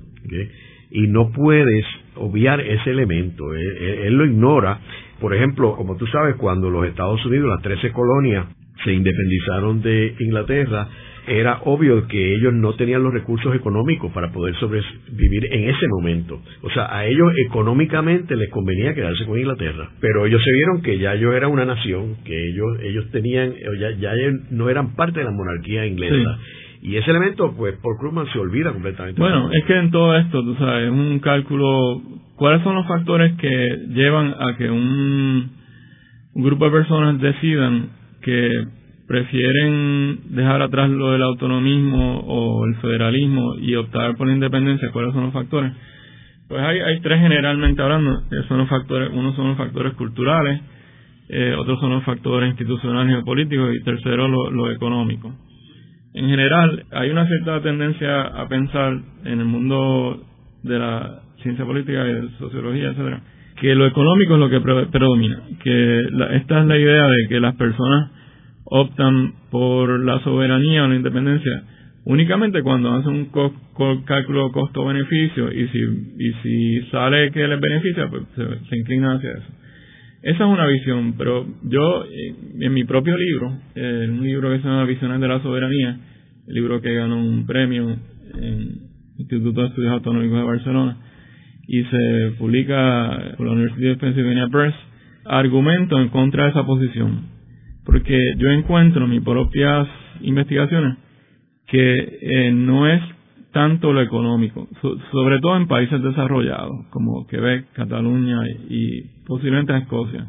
y no puedes obviar ese elemento. Él, lo ignora. Por ejemplo, como tú sabes, cuando los Estados Unidos, las 13 colonias, se independizaron de Inglaterra, era obvio que ellos no tenían los recursos económicos para poder sobrevivir en ese momento. O sea, a ellos económicamente les convenía quedarse con Inglaterra. Pero ellos se vieron que ya ellos eran una nación, que ellos, ellos tenían, ya, ya no eran parte de la monarquía inglesa. Y ese elemento, pues, por Krugman se olvida completamente. Bueno, es que en todo esto, tú sabes, es un cálculo. ¿Cuáles son los factores que llevan a que un, grupo de personas decidan que prefieren dejar atrás lo del autonomismo o el federalismo y optar por la independencia? ¿Cuáles son los factores? Pues hay, tres generalmente hablando. Son los factores, uno son los factores culturales, eh, otros son los factores institucionales y políticos y tercero lo, lo económico en general hay una cierta tendencia a pensar en el mundo de la ciencia política y de sociología, etcétera, que lo económico es lo que predomina, que esta es la idea de que las personas optan por la soberanía o la independencia únicamente cuando hacen un cálculo costo-beneficio y si, y si sale que les beneficia, pues se, se inclinan hacia eso. Esa es una visión, pero yo en mi propio libro, en un libro que se llama Visiones de la Soberanía, el libro que ganó un premio en el Instituto de Estudios Autonómicos de Barcelona y se publica por la Universidad de Pennsylvania Press, argumento en contra de esa posición, porque yo encuentro en mis propias investigaciones que eh, no es tanto lo económico, sobre todo en países desarrollados como Quebec, Cataluña y, posiblemente Escocia.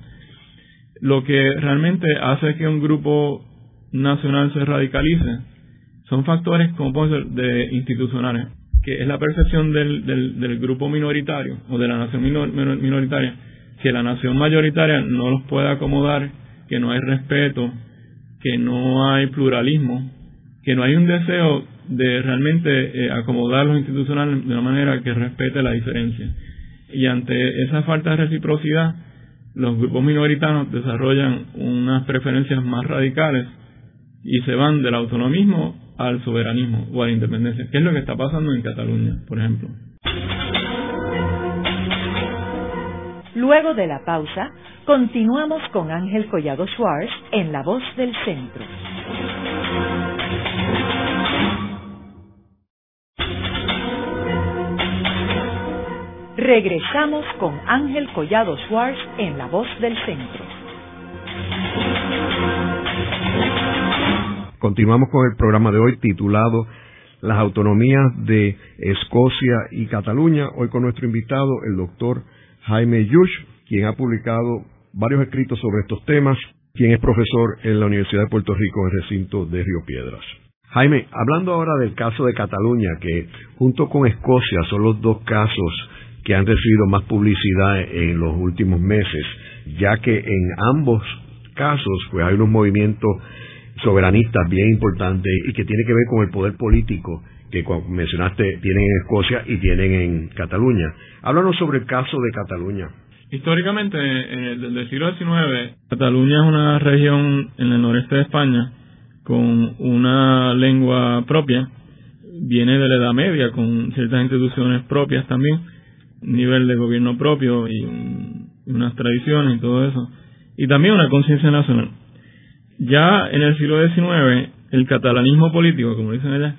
Lo que realmente hace que un grupo nacional se radicalice son factores como pueden ser de institucionales, que es la percepción del, del, grupo minoritario o de la nación minoritaria, que la nación mayoritaria no los puede acomodar, que no hay respeto, que no hay pluralismo, que no hay un deseo de realmente eh, acomodar los institucionales de una manera que respete la diferencia. Y ante esa falta de reciprocidad, los grupos minoritarios desarrollan unas preferencias más radicales y se van del autonomismo al soberanismo o a la independencia, que es lo que está pasando en Cataluña, por ejemplo. Luego de la pausa, continuamos con Ángel Collado Schwartz en La Voz del Centro. Regresamos con Ángel Collado Schwartz en La Voz del Centro. Continuamos con el programa de hoy titulado Las autonomías de Escocia y Cataluña. Hoy con nuestro invitado, el doctor Jaime Yush, quien ha publicado varios escritos sobre estos temas, quien es profesor en la Universidad de Puerto Rico en el recinto de Río Piedras. Jaime, hablando ahora del caso de Cataluña, que junto con Escocia son los dos casos que han recibido más publicidad en los últimos meses, ya que en ambos casos pues hay unos movimientos soberanistas bien importantes y que tiene que ver con el poder político que mencionaste tienen en Escocia y tienen en Cataluña. Háblanos sobre el caso de Cataluña. Históricamente, desde el siglo XIX, Cataluña es una región en el noreste de España con una lengua propia, viene de la Edad Media con ciertas instituciones propias también, nivel de gobierno propio y unas tradiciones y todo eso, y también una conciencia nacional. Ya en el siglo XIX, el catalanismo político, como dicen allá,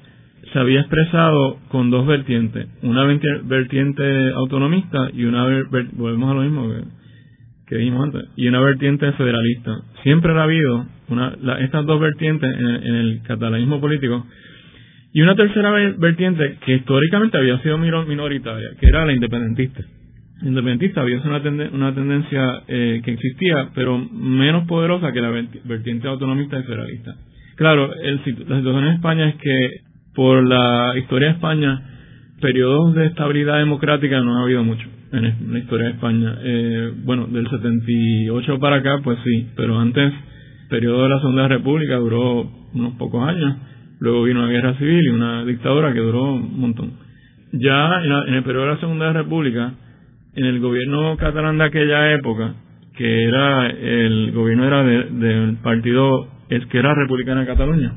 se había expresado con dos vertientes, una vertiente autonomista y una volvemos a lo mismo que, dijimos antes, y una vertiente federalista. Siempre ha habido una, estas dos vertientes en, en, el catalanismo político y una tercera vertiente que históricamente había sido minoritaria, que era la independentista. La independentista había una, una tendencia eh, que existía, pero menos poderosa que la vertiente autonomista y federalista. Claro, el, la situación en España es que por la historia de España, periodos de estabilidad democrática no ha habido mucho en la historia de España. Eh, bueno, del 78 para acá, pues sí, pero antes, periodo de la Segunda República duró unos pocos años, luego vino la guerra civil y una dictadura que duró un montón. Ya en, el periodo de la Segunda República, en el gobierno catalán de aquella época, que era el gobierno era del partido Esquerra Republicana de Cataluña,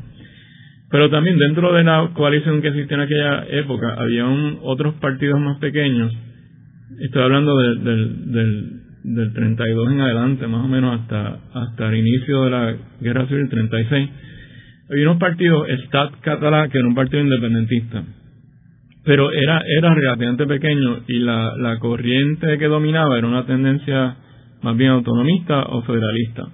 pero también dentro de la coalición que existía en aquella época, había otros partidos más pequeños. Estoy hablando del, del, del 32 en adelante, más o menos hasta, hasta el inicio de la Guerra Civil 36. Había unos partidos, Stat Català, que era un partido independentista. Pero era, era relativamente pequeño y la, la corriente que dominaba era una tendencia más bien autonomista o federalista.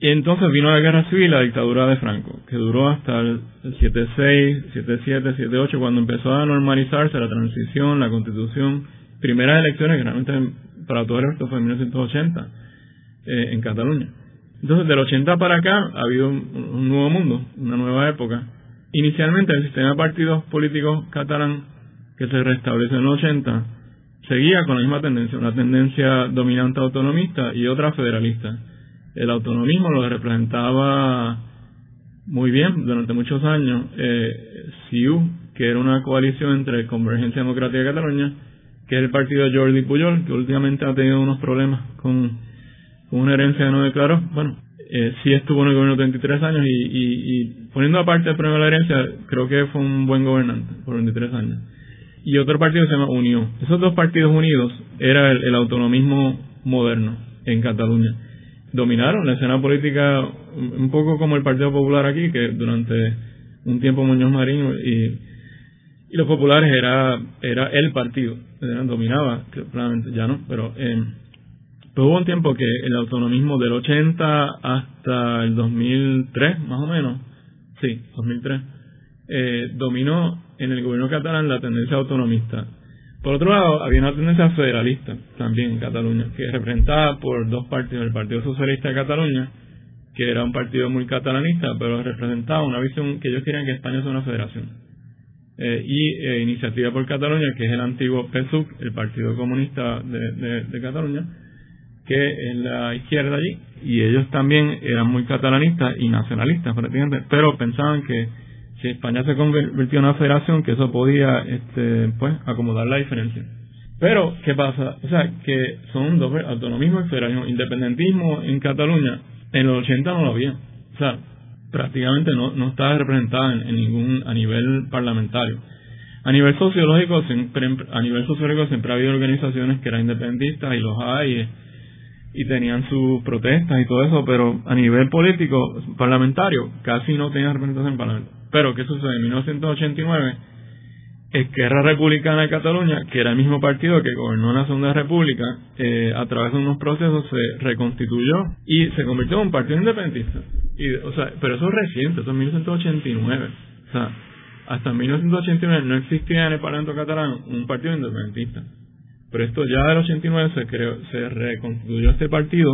Y entonces vino la guerra civil, la dictadura de Franco, que duró hasta el 76, 77, 78, cuando empezó a normalizarse la transición, la constitución, primeras elecciones, que realmente para todo el resto fue en 1980, eh, en Cataluña. Entonces, del 80 para acá ha habido un, nuevo mundo, una nueva época. Inicialmente, el sistema de partidos políticos catalán que se restableció en los 80 seguía con la misma tendencia, una tendencia dominante autonomista y otra federalista el autonomismo lo representaba muy bien durante muchos años eh, CIU, que era una coalición entre Convergencia Democrática de Cataluña, que es el partido de Jordi Pujol, que últimamente ha tenido unos problemas con, una herencia que no declaró. Bueno, eh, sí estuvo en el gobierno 33 años y, y, y poniendo aparte el problema de la herencia, creo que fue un buen gobernante por 23 años. Y otro partido se llama Unión. Esos dos partidos unidos era el autonomismo moderno en Cataluña dominaron la escena política un poco como el Partido Popular aquí, que durante un tiempo Muñoz Marín y, y los populares era era el partido, dominaba, claramente ya no, pero, eh, hubo un tiempo que el autonomismo del 80 hasta el 2003, más o menos, sí, 2003, eh, dominó en el gobierno catalán la tendencia autonomista por otro lado, había una tendencia federalista también en Cataluña, que representada por dos partidos, el Partido Socialista de Cataluña, que era un partido muy catalanista, pero representaba una visión que ellos querían que España sea una federación. Eh, y eh, Iniciativa por Cataluña, que es el antiguo PSUC, el Partido Comunista de, de Cataluña, que es la izquierda allí, y ellos también eran muy catalanistas y nacionalistas prácticamente, pero pensaban que si España se convirtió en una federación, que eso podía este, pues acomodar la diferencia. Pero, ¿qué pasa? O sea, que son dos, autonomismo y federalismo. Independentismo en Cataluña, en los 80 no lo había. O sea, prácticamente no, no estaba representada en, ningún, a nivel parlamentario. A nivel sociológico, siempre, a nivel sociológico siempre ha habido organizaciones que eran independentistas y los hay y tenían sus protestas y todo eso, pero a nivel político, parlamentario, casi no tenían representación parlamentaria. Pero, ¿qué sucede? En 1989, Esquerra Republicana de Cataluña, que era el mismo partido que gobernó la Segunda República, eh, a través de unos procesos se reconstituyó y se convirtió en un partido independentista. Y, o sea, pero eso es reciente, eso es 1989. O sea, hasta 1989 no existía en el Parlamento catalán un partido independentista. Pero esto ya del 89 se creó, se reconstituyó este partido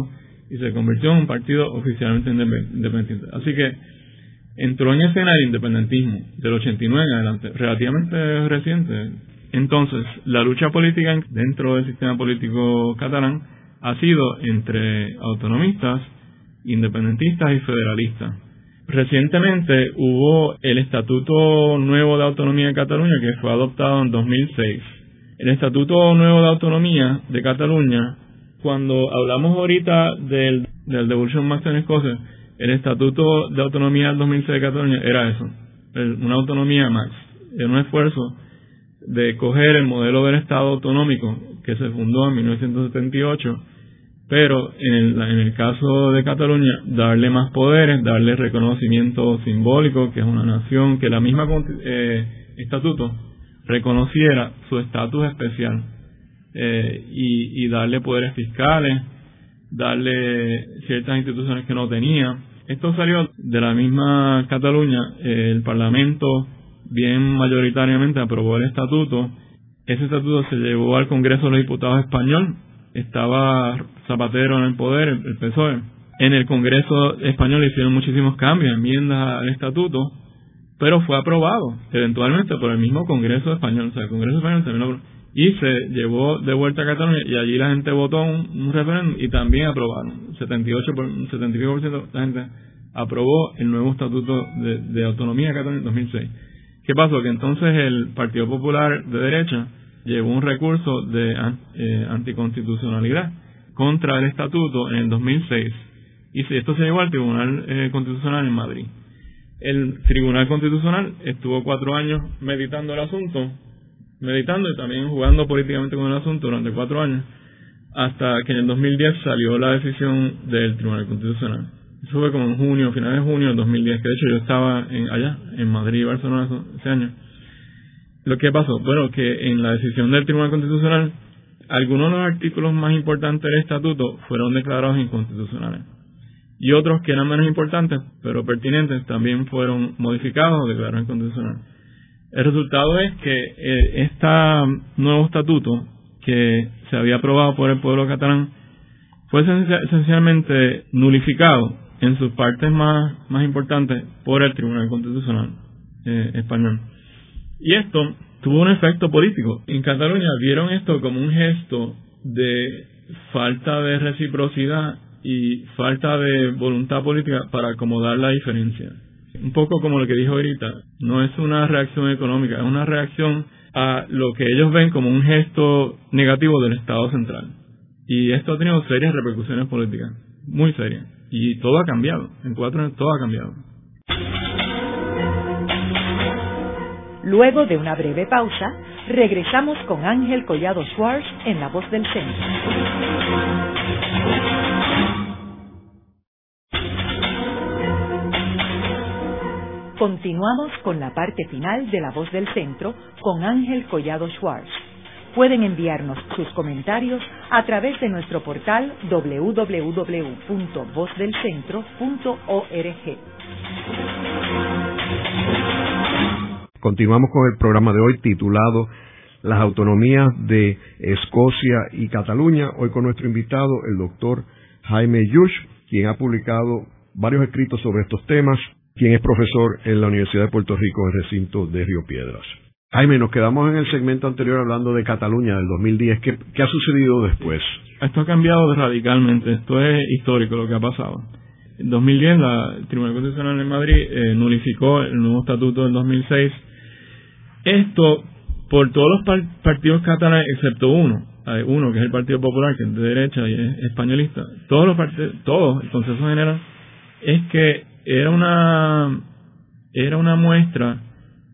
y se convirtió en un partido oficialmente independiente. Así que entró en escena el independentismo del 89 en adelante, relativamente reciente. Entonces, la lucha política dentro del sistema político catalán ha sido entre autonomistas, independentistas y federalistas. Recientemente hubo el Estatuto Nuevo de Autonomía de Cataluña que fue adoptado en 2006. El Estatuto Nuevo de Autonomía de Cataluña, cuando hablamos ahorita del, del Devolution Max en Escocia, el Estatuto de Autonomía del 2006 de Cataluña era eso, una autonomía max, era un esfuerzo de coger el modelo del Estado autonómico que se fundó en 1978 pero en el, en el caso de Cataluña, darle más poderes, darle reconocimiento simbólico, que es una nación, que la misma eh, estatuto reconociera su estatus especial eh, y darle poderes fiscales, darle ciertas instituciones que no tenía. Esto salió de la misma Cataluña, el Parlamento bien mayoritariamente aprobó el estatuto, ese estatuto se llevó al Congreso de los Diputados español estaba Zapatero en el poder, el PSOE. En el Congreso español hicieron muchísimos cambios, enmiendas al estatuto, pero fue aprobado eventualmente por el mismo Congreso español. O sea, el Congreso español también lo y se llevó de vuelta a Cataluña y allí la gente votó un, referéndum y también aprobaron. 78 por, 75% de la gente aprobó el nuevo estatuto de, de autonomía de Cataluña en 2006. ¿Qué pasó? Que entonces el Partido Popular de derecha llevó un recurso de eh, anticonstitucionalidad contra el estatuto en el 2006 y esto se llevó al Tribunal eh, Constitucional en Madrid. El Tribunal Constitucional estuvo cuatro años meditando el asunto, meditando y también jugando políticamente con el asunto durante cuatro años, hasta que en el 2010 salió la decisión del Tribunal Constitucional. Eso fue como en junio, finales de junio del 2010, que de hecho yo estaba en, allá, en Madrid y Barcelona ese año lo que pasó, bueno, que en la decisión del Tribunal Constitucional, algunos de los artículos más importantes del estatuto fueron declarados inconstitucionales. Y otros que eran menos importantes, pero pertinentes, también fueron modificados o declarados inconstitucionales. El resultado es que este nuevo estatuto que se había aprobado por el pueblo catalán fue esencialmente nulificado en sus partes más, más importantes por el Tribunal Constitucional eh, español. Y esto tuvo un efecto político. En Cataluña vieron esto como un gesto de falta de reciprocidad y falta de voluntad política para acomodar la diferencia. Un poco como lo que dijo ahorita, no es una reacción económica, es una reacción a lo que ellos ven como un gesto negativo del Estado central. Y esto ha tenido serias repercusiones políticas, muy serias. Y todo ha cambiado, en cuatro años todo ha cambiado. Luego de una breve pausa, regresamos con Ángel Collado Schwartz en La Voz del Centro. Continuamos con la parte final de La Voz del Centro con Ángel Collado Schwartz. Pueden enviarnos sus comentarios a través de nuestro portal www.vozdelcentro.org. Continuamos con el programa de hoy titulado Las autonomías de Escocia y Cataluña. Hoy con nuestro invitado, el doctor Jaime Yush, quien ha publicado varios escritos sobre estos temas, quien es profesor en la Universidad de Puerto Rico en recinto de Río Piedras. Jaime, nos quedamos en el segmento anterior hablando de Cataluña del 2010. ¿Qué, qué ha sucedido después? Esto ha cambiado radicalmente. Esto es histórico lo que ha pasado. En 2010, la, el Tribunal Constitucional en Madrid eh, nulificó el nuevo estatuto del 2006 esto por todos los partidos catalanes, excepto uno, uno que es el Partido Popular, que es de derecha y es españolista, todos los partidos, todos, el Consejo General, es que era una, era una muestra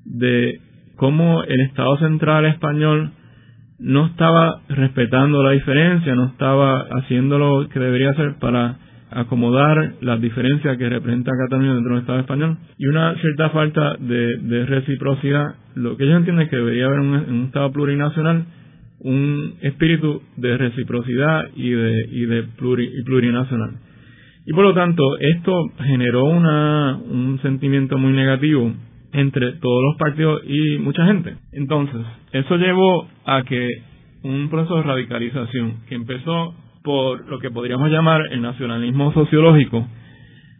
de cómo el Estado Central español no estaba respetando la diferencia, no estaba haciendo lo que debería hacer para acomodar las diferencias que representa Cataluña dentro del Estado español y una cierta falta de, reciprocidad. Lo que ellos entienden es que debería haber un, en un Estado plurinacional un espíritu de reciprocidad y de, y de plurinacional. Y por lo tanto, esto generó una, un sentimiento muy negativo entre todos los partidos y mucha gente. Entonces, eso llevó a que un proceso de radicalización que empezó por lo que podríamos llamar el nacionalismo sociológico,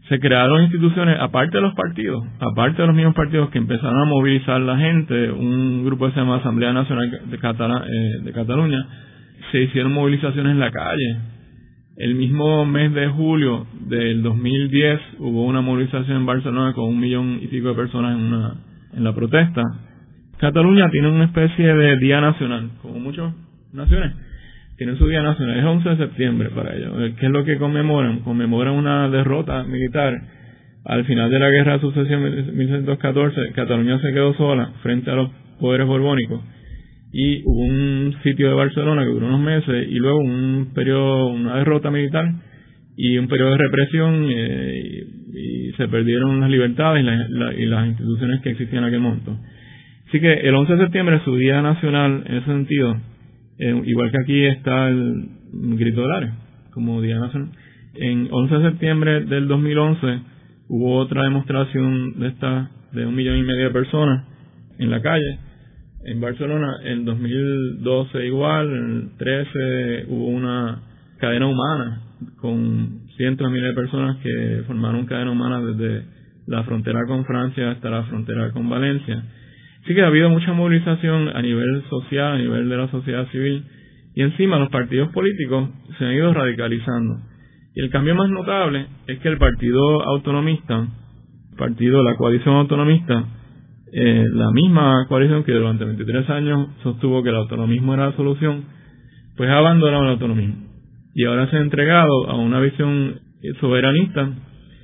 se crearon instituciones, aparte de los partidos, aparte de los mismos partidos que empezaron a movilizar la gente, un grupo que se llama Asamblea Nacional de, eh, de Cataluña, se hicieron movilizaciones en la calle, El mismo mes de julio del 2010 hubo una movilización en Barcelona con un millón y pico de personas en, en la protesta. Cataluña tiene una especie de día nacional, como muchas naciones. Tienen su día nacional, es 11 de septiembre para ellos. ¿Qué es lo que conmemoran? Conmemoran una derrota militar. Al final de la guerra de sucesión 1614, Cataluña se quedó sola frente a los poderes borbónicos y hubo un sitio de Barcelona que duró unos meses y luego un periodo, una derrota militar y un periodo de represión eh, y, se perdieron las libertades y, las instituciones que existían en aquel momento. Así que el 11 de septiembre es su día nacional en ese sentido, eh, igual que aquí está el grito del área como día nacional. En 11 de septiembre del 2011 hubo otra demostración de esta de un millón y medio de personas en la calle en Barcelona. En 2012 igual, en 13 hubo una cadena humana con cientos de miles de personas que formaron cadena humana desde la frontera con Francia hasta la frontera con Valencia. Así que ha habido mucha movilización a nivel social, a nivel de la sociedad civil, y encima los partidos políticos se han ido radicalizando. Y el cambio más notable es que el partido autonomista, partido, la coalición autonomista, eh, la misma coalición que durante 23 años sostuvo que el autonomismo era la solución, pues ha abandonado el autonomismo y ahora se ha entregado a una visión soberanista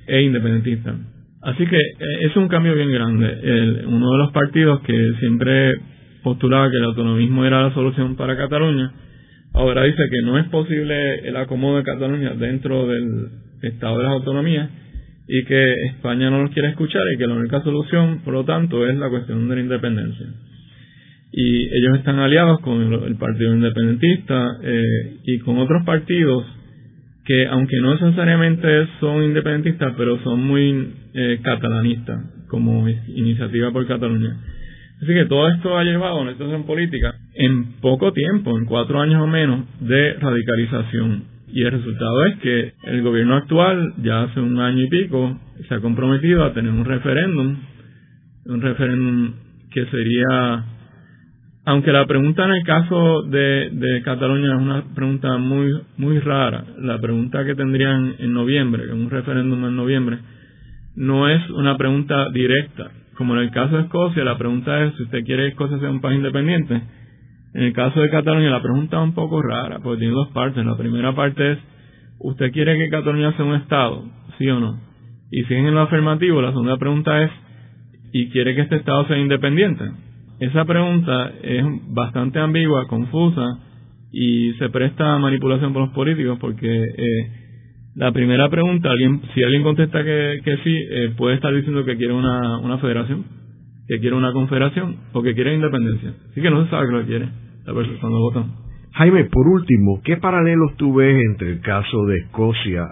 e independentista. Así que eh, es un cambio bien grande. uno de los partidos que siempre postulaba que el autonomismo era la solución para Cataluña, ahora dice que no es posible el acomodo de Cataluña dentro del Estado de las Autonomías y que España no los quiere escuchar y que la única solución, por lo tanto, es la cuestión de la independencia. Y ellos están aliados con el, Partido Independentista eh, y con otros partidos que, aunque no necesariamente son independentistas, pero son muy eh, catalanistas, como Iniciativa por Cataluña. Así que todo esto ha llevado a una situación política en poco tiempo, en cuatro años o menos, de radicalización y el resultado es que el gobierno actual, ya hace un año y pico, se ha comprometido a tener un referéndum, un referéndum que sería, aunque la pregunta en el caso de, Cataluña es una pregunta muy, muy rara, la pregunta que tendrían en noviembre, un referéndum en noviembre, no es una pregunta directa. Como en el caso de Escocia, la pregunta es si usted quiere que Escocia sea un país independiente en el caso de Cataluña la pregunta es un poco rara, porque tiene dos partes. La primera parte es, ¿usted quiere que Cataluña sea un Estado? ¿Sí o no? Y si es en lo afirmativo, la segunda pregunta es, ¿y quiere que este Estado sea independiente? Esa pregunta es bastante ambigua, confusa y se presta a manipulación por los políticos porque eh, la primera pregunta, alguien, si alguien contesta que, que sí, eh, puede estar diciendo que quiere una, una federación que quiere una confederación o que quiere independencia. Así que no se sabe que lo quiere la persona cuando votan. Jaime, por último, ¿qué paralelos tú ves entre el caso de Escocia,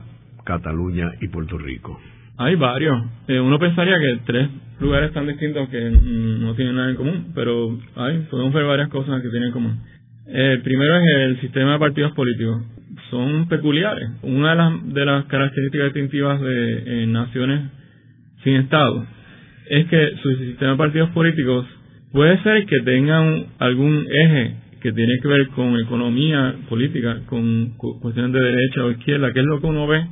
Cataluña y Puerto Rico? Hay varios. Eh, uno pensaría que tres lugares tan distintos que no tienen nada en común, pero hay, podemos ver varias cosas que tienen en común. El primero es el sistema de partidos políticos. Son peculiares. Una de las, de las características distintivas de eh, naciones sin Estado es que su sistema de partidos políticos puede ser que tengan algún eje que tiene que ver con economía política, con cuestiones de derecha o izquierda, que es lo que uno ve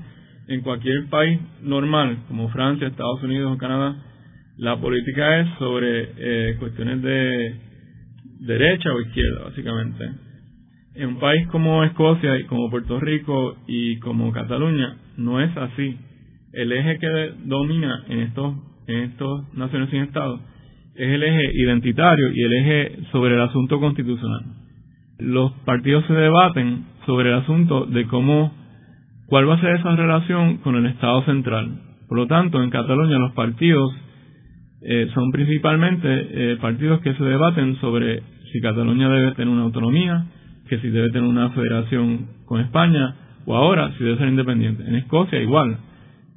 en cualquier país normal, como Francia, Estados Unidos o Canadá. La política es sobre eh, cuestiones de derecha o izquierda, básicamente. En un país como Escocia y como Puerto Rico y como Cataluña, no es así. El eje que domina en estos en estas naciones sin Estado es el eje identitario y el eje sobre el asunto constitucional. Los partidos se debaten sobre el asunto de cómo, cuál va a ser esa relación con el Estado central. Por lo tanto, en Cataluña los partidos eh, son principalmente eh, partidos que se debaten sobre si Cataluña debe tener una autonomía, que si debe tener una federación con España, o ahora si debe ser independiente. En Escocia igual.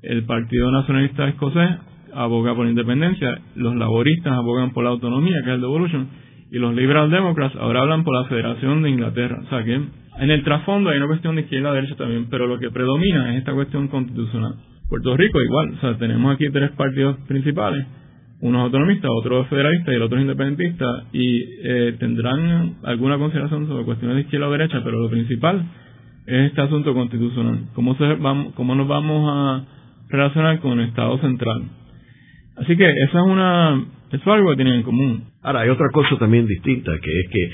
El Partido Nacionalista Escocés aboga por independencia, los laboristas abogan por la autonomía, que es el devolution, y los liberal democrats ahora hablan por la Federación de Inglaterra. O sea que en el trasfondo hay una cuestión de izquierda derecha también, pero lo que predomina es esta cuestión constitucional. Puerto Rico igual, o sea, tenemos aquí tres partidos principales, unos autonomistas, otros federalistas y el otro independentistas, y eh, tendrán alguna consideración sobre cuestiones de izquierda o derecha, pero lo principal es este asunto constitucional. ¿Cómo, se, vamos, cómo nos vamos a relacionar con el Estado central? Así que esa es una, eso es algo que tienen en común. Ahora, hay otra cosa también distinta, que es que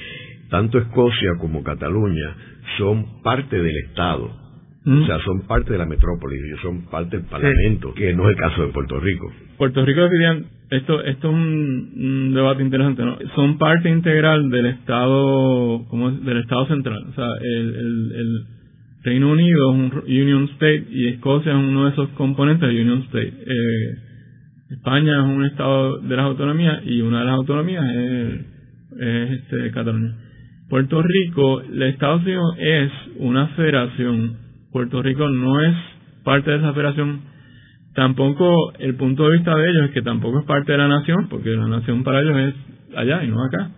tanto Escocia como Cataluña son parte del Estado. O sea, son parte de la metrópoli, son parte del Parlamento, que no es el caso de Puerto Rico. Puerto Rico, esto, esto es un, debate interesante, ¿no? Son parte integral del Estado, como del Estado central. O sea, el, Reino Unido es un Union State y Escocia es uno de esos componentes del Union State. Eh, España es un Estado de las autonomías y una de las autonomías es, es este, Cataluña. Puerto Rico, Estados Unidos es una federación Puerto Rico no es parte de esa federación. Tampoco el punto de vista de ellos es que tampoco es parte de la nación, porque la nación para ellos es allá y no acá.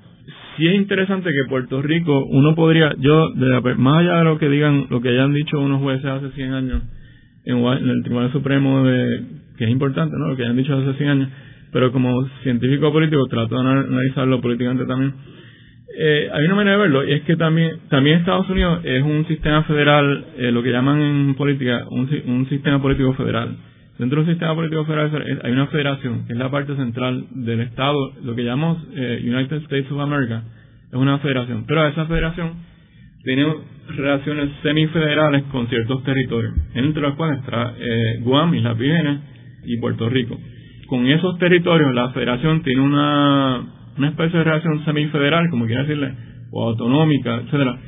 Sí es interesante que Puerto Rico, uno podría, yo, más allá de lo que digan, lo que hayan dicho unos jueces hace 100 años en, el Tribunal Supremo, de, que es importante, ¿no? Lo que hayan dicho hace 100 años, pero como científico político trato de analizarlo políticamente también eh, hay una manera de verlo y es que también también Estados Unidos es un sistema federal, eh, lo que llaman en política un, un sistema político federal. Dentro de un sistema político federal hay una federación, que es la parte central del Estado, lo que llamamos eh, United States of America, es una federación. Pero esa federación tiene relaciones semifederales con ciertos territorios, entre los cuales está eh, Guam, Islas Vírgenes y Puerto Rico. Con esos territorios la federación tiene una una especie de relación semifederal, como quiera decirle, o autonómica, etcétera.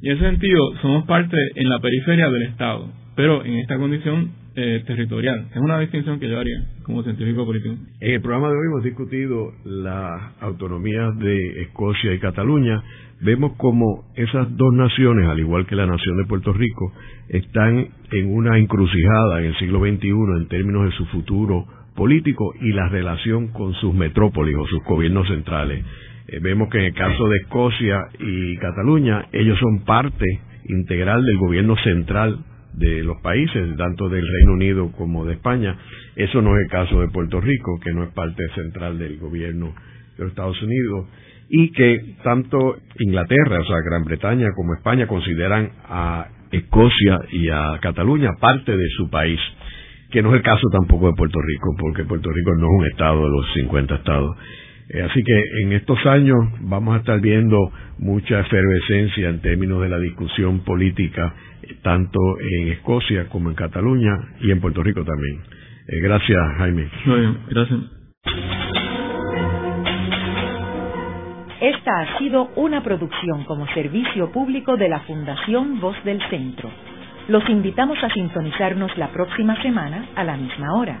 Y en ese sentido, somos parte en la periferia del Estado, pero en esta condición eh, territorial. Es una distinción que yo haría como científico político. En el programa de hoy hemos discutido la autonomía de Escocia y Cataluña. Vemos como esas dos naciones, al igual que la nación de Puerto Rico, están en una encrucijada en el siglo XXI en términos de su futuro político y la relación con sus metrópolis o sus gobiernos centrales. Eh, vemos que en el caso de Escocia y Cataluña, ellos son parte integral del gobierno central de los países, tanto del Reino Unido como de España. Eso no es el caso de Puerto Rico, que no es parte central del gobierno de los Estados Unidos, y que tanto Inglaterra, o sea, Gran Bretaña como España consideran a Escocia y a Cataluña parte de su país que no es el caso tampoco de Puerto Rico, porque Puerto Rico no es un estado de los 50 estados. Eh, así que en estos años vamos a estar viendo mucha efervescencia en términos de la discusión política, eh, tanto en Escocia como en Cataluña y en Puerto Rico también. Eh, gracias, Jaime. gracias. Esta ha sido una producción como servicio público de la Fundación Voz del Centro. Los invitamos a sintonizarnos la próxima semana a la misma hora.